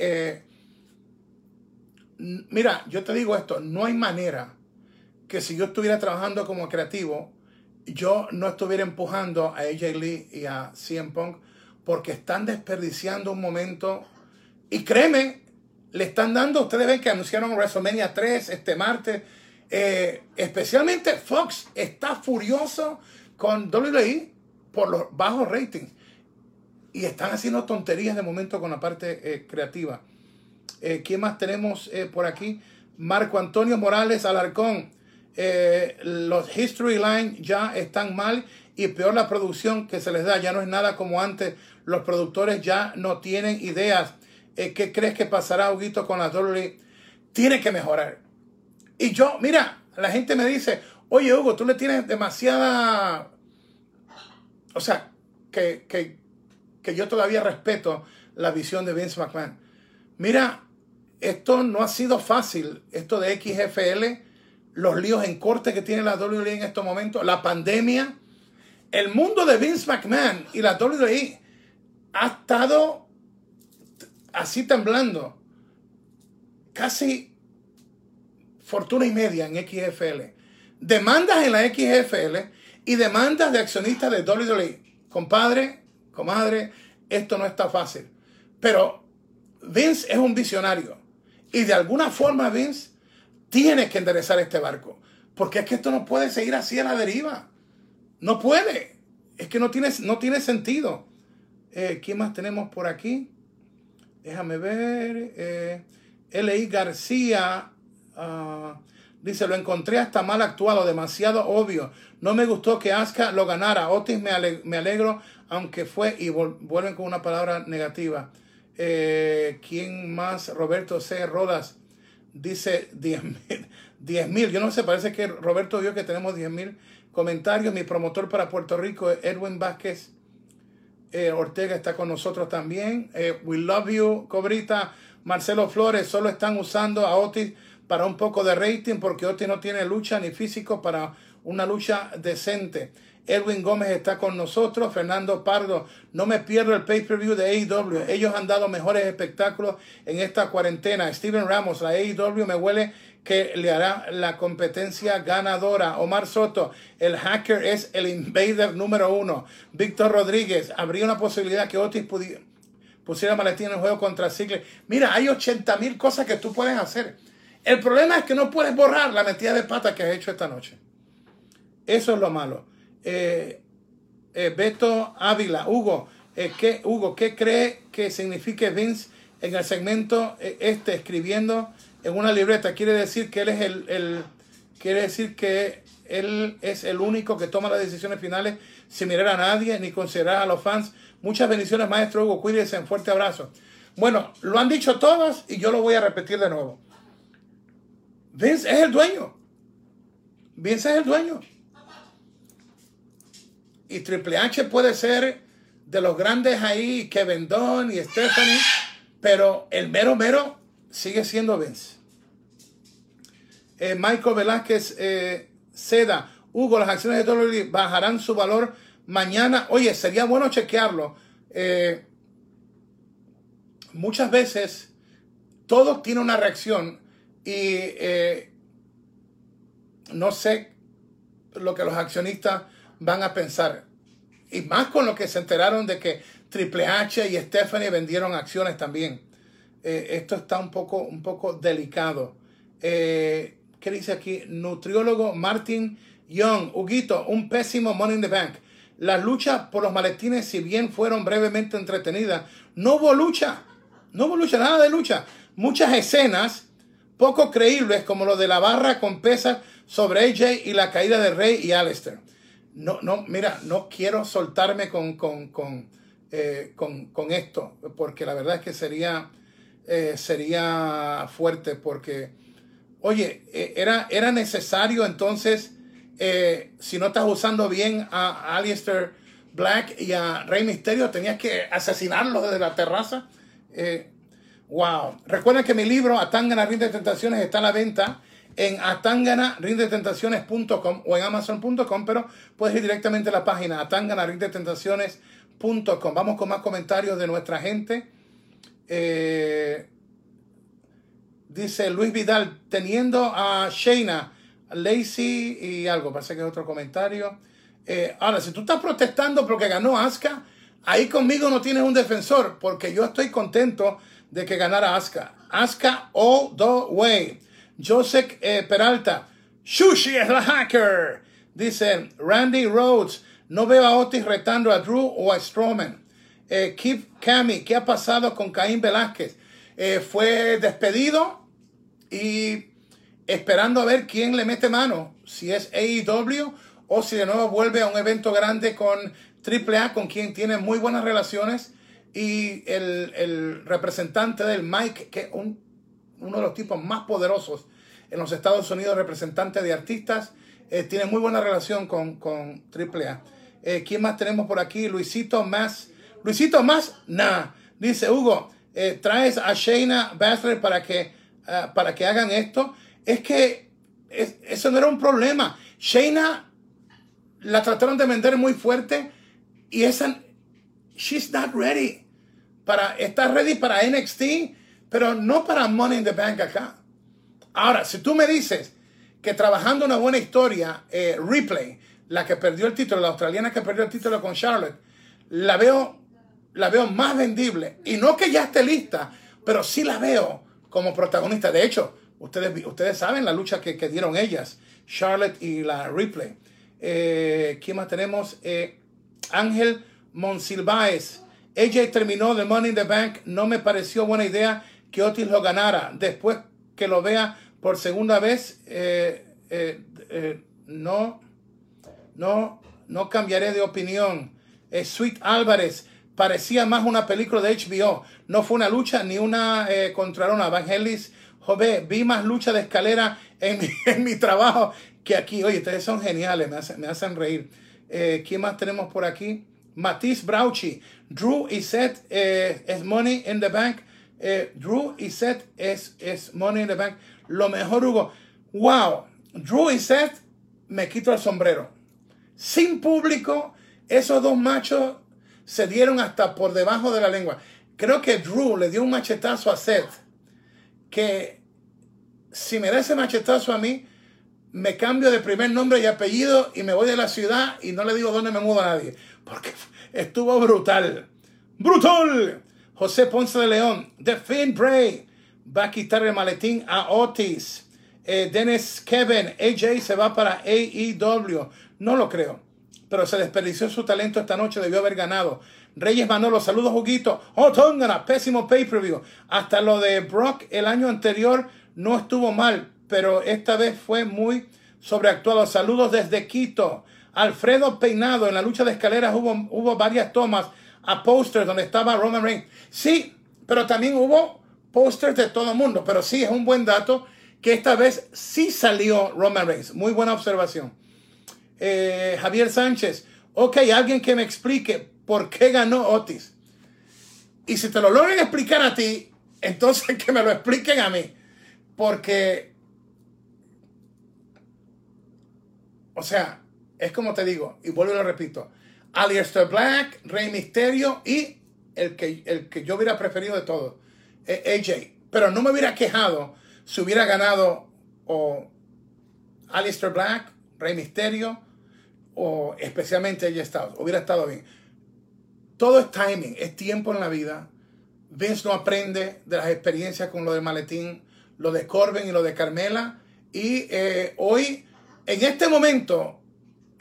mira, yo te digo esto, no hay manera que si yo estuviera trabajando como creativo, yo no estuviera empujando a AJ Lee y a CM Punk porque están desperdiciando un momento. Y créeme, le están dando, ustedes ven que anunciaron WrestleMania 3 este martes. Eh, especialmente Fox está furioso con WWE por los bajos ratings. Y están haciendo tonterías de momento con la parte eh, creativa. Eh, ¿Quién más tenemos por aquí? Marco Antonio Morales Alarcón. los History Line ya están mal y peor la producción que se les da. Ya no es nada como antes los productores ya no tienen ideas. Eh, ¿Qué crees que pasará, Huguito, con la WWE? Tiene que mejorar. Y yo, mira, la gente me dice, oye, Hugo, tú le tienes demasiada... O sea, que, que, que yo todavía respeto la visión de Vince McMahon. Mira, esto no ha sido fácil, esto de XFL, los líos en corte que tiene la WWE en estos momentos, la pandemia, el mundo de Vince McMahon y la WWE ha estado así temblando. Casi fortuna y media en XFL. Demandas en la XFL y demandas de accionistas de WWE. Compadre, comadre, esto no está fácil. Pero Vince es un visionario. Y de alguna forma Vince tiene que enderezar este barco. Porque es que esto no puede seguir así a la deriva. No puede. Es que no tiene, no tiene sentido. Eh, ¿Quién más tenemos por aquí? Déjame ver. Eh, L.I. García ah, dice: Lo encontré hasta mal actuado, demasiado obvio. No me gustó que Asuka lo ganara. Otis me, alegro, aunque fue. Y vuelven con una palabra negativa. Eh, ¿Quién más? Roberto C. Rodas dice 10 mil. Yo no sé, parece que Roberto vio que tenemos 10 mil comentarios. Mi promotor para Puerto Rico, Edwin Vázquez eh, Ortega está con nosotros también. Eh, we love you, Cobrita. Marcelo Flores, solo están usando a Otis para un poco de rating porque Otis no tiene lucha ni físico para una lucha decente. Edwin Gómez está con nosotros. Fernando Pardo, no me pierdo el pay-per-view de AEW. Ellos han dado mejores espectáculos en esta cuarentena. Steven Ramos, la AEW me huele que le hará la competencia ganadora. Omar Soto, el hacker es el invader número uno. Víctor Rodríguez, habría una posibilidad que Otis pusiera maletín en el juego contra Ziggler. Mira, hay 80 mil cosas que tú puedes hacer. El problema es que no puedes borrar la metida de pata que has hecho esta noche. Eso es lo malo. Eh, eh, Beto Ávila, Hugo, eh, ¿qué, Hugo, ¿qué cree que signifique Vince en el segmento este escribiendo en una libreta, quiere decir que él es el, quiere decir que él es el único que toma las decisiones finales sin mirar a nadie ni considerar a los fans. Muchas bendiciones, maestro Hugo. Cuídense, un fuerte abrazo. Bueno, lo han dicho todos y yo lo voy a repetir de nuevo. Vince es el dueño. Vince es el dueño. Y Triple H puede ser de los grandes ahí, Kevin Dunn y Stephanie, pero el mero mero sigue siendo Vince. Eh, Michael Velázquez eh, Seda, Hugo, las acciones de WWE bajarán su valor mañana, oye, sería bueno chequearlo. Eh, muchas veces todo tiene una reacción y eh, no sé lo que los accionistas van a pensar. Y más con lo que se enteraron de que Triple H y Stephanie vendieron acciones también. Eh, esto está un poco, un poco delicado. Eh, ¿Qué dice aquí? Nutriólogo Martin Young. Huguito, un pésimo Money in the Bank. Las luchas por los maletines, si bien fueron brevemente entretenidas, no hubo lucha. No hubo lucha, nada de lucha. Muchas escenas poco creíbles, como lo de la barra con pesas sobre AJ y la caída de Rey y Alistair. No, no, mira, no quiero soltarme con, con, con, eh, con esto, porque la verdad es que sería eh, sería fuerte porque, oye, eh, era, era necesario entonces, si no estás usando bien a Alistair Black y a Rey Misterio, tenías que asesinarlo desde la terraza. Wow. Recuerden que mi libro, Atangana Rinde Tentaciones, está a la venta en atanganarindetentaciones.com o en amazon.com, pero puedes ir directamente a la página atanganarindetentaciones.com. Vamos con más comentarios de nuestra gente. Eh, dice Luis Vidal, teniendo a Shayna, Lacey y algo, parece que es otro comentario. Eh, ahora, si tú estás protestando porque ganó Asuka, ahí conmigo no tienes un defensor, porque yo estoy contento de que ganara Asuka. Asuka all the way. Joseph eh, Peralta, Shushi es la hacker. Dice Randy Rhodes, no veo a Otis retando a Drew o a Strowman. Eh, Keith Cami, ¿qué ha pasado con Caín Velázquez? Eh, fue despedido y esperando a ver quién le mete mano, si es AEW o si de nuevo vuelve a un evento grande con AAA, con quien tiene muy buenas relaciones, y el, representante del Mike, que es uno de los tipos más poderosos en los Estados Unidos, representante de artistas, eh, tiene muy buena relación con, con AAA. ¿Quién más tenemos por aquí? Luisito Más Luisito más, nada. Dice Hugo, eh, traes a Shayna Baszler para que, eh, para que hagan esto. Es que eso no era un problema. Shayna la trataron de vender muy fuerte y esa, she's not ready. Para, está ready para NXT, pero no para Money in the Bank acá. Ahora, si tú me dices que trabajando una buena historia, eh, Replay, la que perdió el título, la australiana que perdió el título con Charlotte, la veo la veo más vendible. Y no que ya esté lista, pero sí la veo como protagonista. De hecho, ustedes, ustedes saben la lucha que, dieron ellas, Charlotte y la Ripley. Eh, ¿Quién más tenemos? Eh, Ángel Monsilvaez. AJ terminó de Money in the Bank. No me pareció buena idea que Otis lo ganara. Después que lo vea por segunda vez, eh, no, no, no cambiaré de opinión. Sweet Álvarez parecía más una película de HBO. No fue una lucha ni una eh, contra una. Evangelis Jové, vi más lucha de escalera en mi, trabajo que aquí. Oye, ustedes son geniales, me hacen, me hacen reír. Eh, ¿Quién más tenemos por aquí? Matisse Brauchi. Drew y Seth eh, es Money in the Bank. Eh, Drew y Seth es, es Money in the Bank. Lo mejor, Hugo. Wow. Drew y Seth me quito el sombrero. Sin público, esos dos machos se dieron hasta por debajo de la lengua. Creo que Drew le dio un machetazo a Seth que si me da ese machetazo a mí, me cambio de primer nombre y apellido y me voy de la ciudad y no le digo dónde me mudo a nadie. Porque estuvo brutal. ¡Brutal! José Ponce de León. The Finn Bray va a quitar el maletín a Otis. Eh, Dennis Kevin. AJ se va para AEW. No lo creo pero se desperdició su talento esta noche, debió haber ganado. Reyes Manolo, saludos Juguito. Oh, pésimo pay-per-view. Hasta lo de Brock el año anterior no estuvo mal, pero esta vez fue muy sobreactuado. Saludos desde Quito. Alfredo Peinado, en la lucha de escaleras hubo, hubo varias tomas a posters donde estaba Roman Reigns. Sí, pero también hubo posters de todo el mundo. Pero sí, es un buen dato que esta vez sí salió Roman Reigns. Muy buena observación. Eh, Javier Sánchez, ok, alguien que me explique por qué ganó Otis. Y si te lo logran explicar a ti, entonces que me lo expliquen a mí. Porque, o sea, es como te digo, y vuelvo y lo repito, Aleister Black, Rey Misterio y el que, el que yo hubiera preferido de todos, eh, AJ. Pero no me hubiera quejado si hubiera ganado o Aleister Black, Rey Misterio o especialmente AJ Styles. Hubiera estado bien. Todo es timing, es tiempo en la vida. Vince no aprende de las experiencias con lo de Maletín, lo de Corbin y lo de Carmela. Y eh, hoy, en este momento,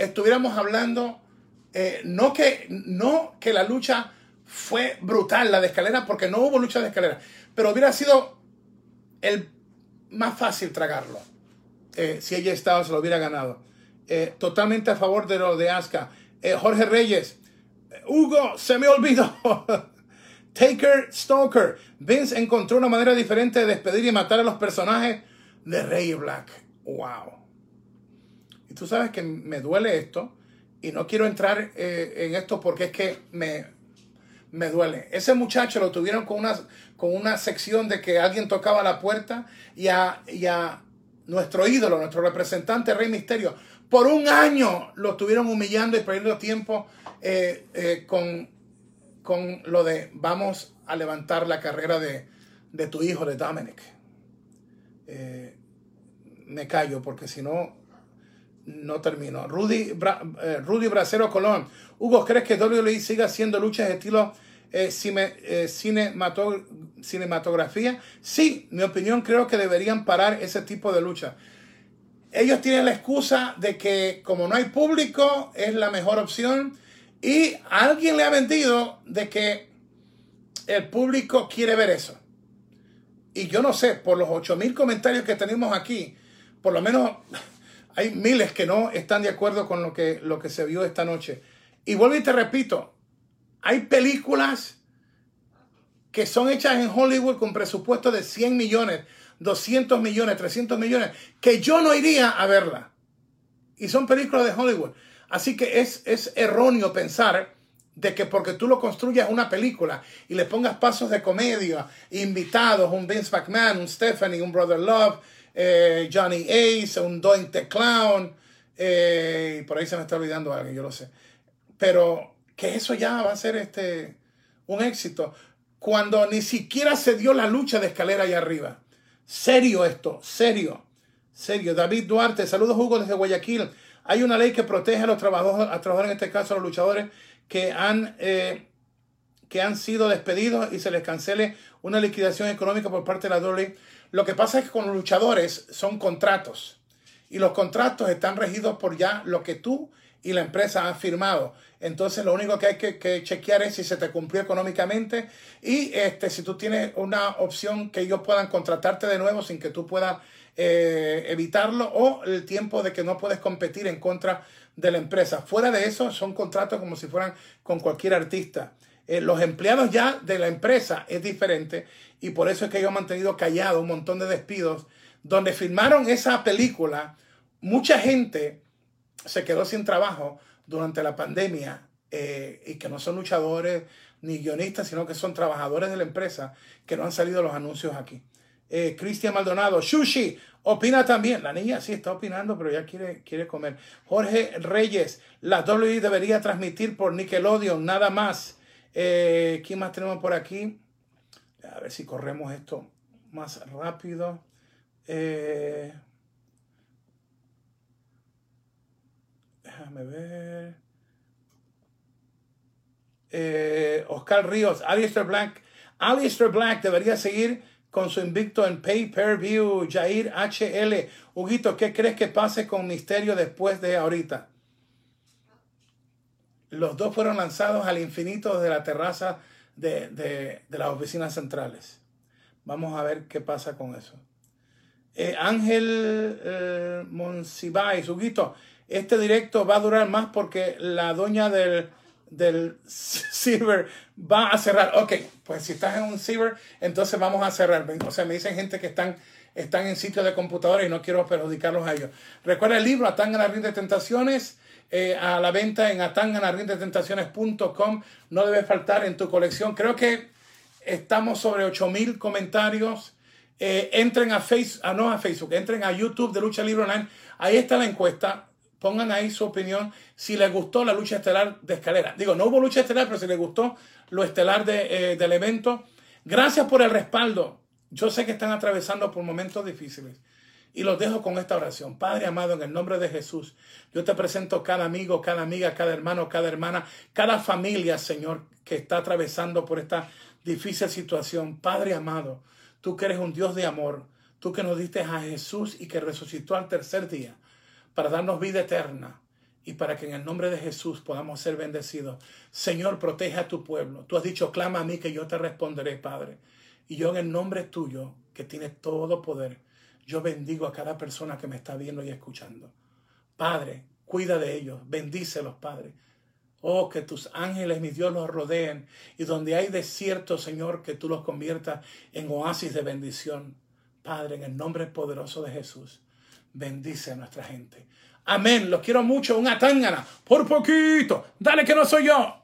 estuviéramos hablando, eh, no, que, no que la lucha fue brutal, la de escalera, porque no hubo lucha de escalera, pero hubiera sido el más fácil tragarlo eh, si ella estaba, se lo hubiera ganado. Eh, totalmente a favor de lo de Asuka. Jorge Reyes, Hugo, se me olvidó. Taker Stalker. Vince encontró una manera diferente de despedir y matar a los personajes de Rey Black. Wow. Y tú sabes que me duele esto y no quiero entrar eh, en esto porque es que me, me duele. Ese muchacho lo tuvieron con una, con una sección de que alguien tocaba la puerta y a, y a nuestro ídolo, nuestro representante Rey Misterio, por un año lo estuvieron humillando y perdiendo tiempo eh, eh, con, con lo de vamos a levantar la carrera de, de tu hijo, de Dominic. me callo porque si no no termino. Rudy, eh, Rudy Bracero Colón. Hugo, ¿crees que WWE siga haciendo luchas de estilo eh, eh cinematografía? Sí, mi opinión creo que deberían parar ese tipo de lucha. Ellos tienen la excusa de que como no hay público es la mejor opción y alguien le ha vendido de que el público quiere ver eso. Y yo no sé, por los 8000 comentarios que tenemos aquí, por lo menos hay miles que no están de acuerdo con lo que, lo que se vio esta noche. Y vuelvo y te repito, hay películas que son hechas en Hollywood con presupuesto de 100 millones, 200 millones, 300 millones, que yo no iría a verla. Y son películas de Hollywood. Así que es, es erróneo pensar de que porque tú lo construyas una película y le pongas pasos de comedia, invitados, un Vince McMahon, un Stephanie, un Brother Love, eh, Johnny Ace, un Dointe Clown, eh, por ahí se me está olvidando alguien, yo lo sé. Pero que eso ya va a ser este, un éxito. Cuando ni siquiera se dio la lucha de escalera allá arriba. Serio esto, serio, serio. David Duarte, saludos Hugo desde Guayaquil. Hay una ley que protege a los trabajadores, a trabajadores en este caso a los luchadores que han, eh, que han sido despedidos y se les cancele una liquidación económica por parte de la WWE. Lo que pasa es que con los luchadores son contratos y los contratos están regidos por ya lo que tú y la empresa han firmado. Entonces lo único que hay que, chequear es si se te cumplió económicamente y este, si tú tienes una opción que ellos puedan contratarte de nuevo sin que tú puedas eh, evitarlo o el tiempo de que no puedes competir en contra de la empresa. Fuera de eso son contratos como si fueran con cualquier artista. Eh, los empleados ya de la empresa es diferente y por eso es que ellos han mantenido callado un montón de despidos. Donde filmaron esa película, mucha gente se quedó sin trabajo durante la pandemia eh, y que no son luchadores ni guionistas, sino que son trabajadores de la empresa que no han salido los anuncios aquí. Eh, Cristian Maldonado, Sushi, opina también. La niña sí está opinando, pero ya quiere, quiere comer. Jorge Reyes, la WWE debería transmitir por Nickelodeon, nada más. Eh, ¿Quién más tenemos por aquí? A ver si corremos esto más rápido. Eh, déjame ver. Eh, Oscar Ríos, Alistair Black. Alistair Black debería seguir con su invicto en Pay Per View. Jair HL. Huguito, ¿qué crees que pase con Misterio después de ahorita? Los dos fueron lanzados al infinito desde la terraza de, las oficinas centrales. Vamos a ver qué pasa con eso. Eh, Ángel eh, Monsiváis, Huguito, este directo va a durar más porque la doña del, del va a cerrar. Ok, pues si estás en un Silver, entonces vamos a cerrar. O sea, me dicen gente que están, están en sitios de computadora y no quiero perjudicarlos a ellos. Recuerda el libro Atán en la de Tentaciones. Eh, a la venta en atanganarriendetentaciones.com. No debe faltar en tu colección. Creo que estamos sobre 8000 comentarios. Eh, entren a Facebook, ah, no a Facebook, entren a YouTube de Lucha Libre Online. Ahí está la encuesta. Pongan ahí su opinión si les gustó la lucha estelar de escalera. Digo, no hubo lucha estelar, pero si les gustó lo estelar de, eh, del evento. Gracias por el respaldo. Yo sé que están atravesando por momentos difíciles. Y los dejo con esta oración. Padre amado, en el nombre de Jesús, yo te presento cada amigo, cada amiga, cada hermano, cada hermana, cada familia, Señor, que está atravesando por esta difícil situación. Padre amado, tú que eres un Dios de amor, tú que nos diste a Jesús y que resucitó al tercer día para darnos vida eterna y para que en el nombre de Jesús podamos ser bendecidos. Señor, protege a tu pueblo. Tú has dicho, clama a mí que yo te responderé, Padre. Y yo en el nombre tuyo, que tiene todo poder, yo bendigo a cada persona que me está viendo y escuchando. Padre, cuida de ellos, bendícelos, Padre. Oh, que tus ángeles, mi Dios, los rodeen. Y donde hay desierto, Señor, que tú los conviertas en oasis de bendición. Padre, en el nombre poderoso de Jesús, bendice a nuestra gente. Amén. Los quiero mucho. Una tangana. Por poquito. Dale que no soy yo.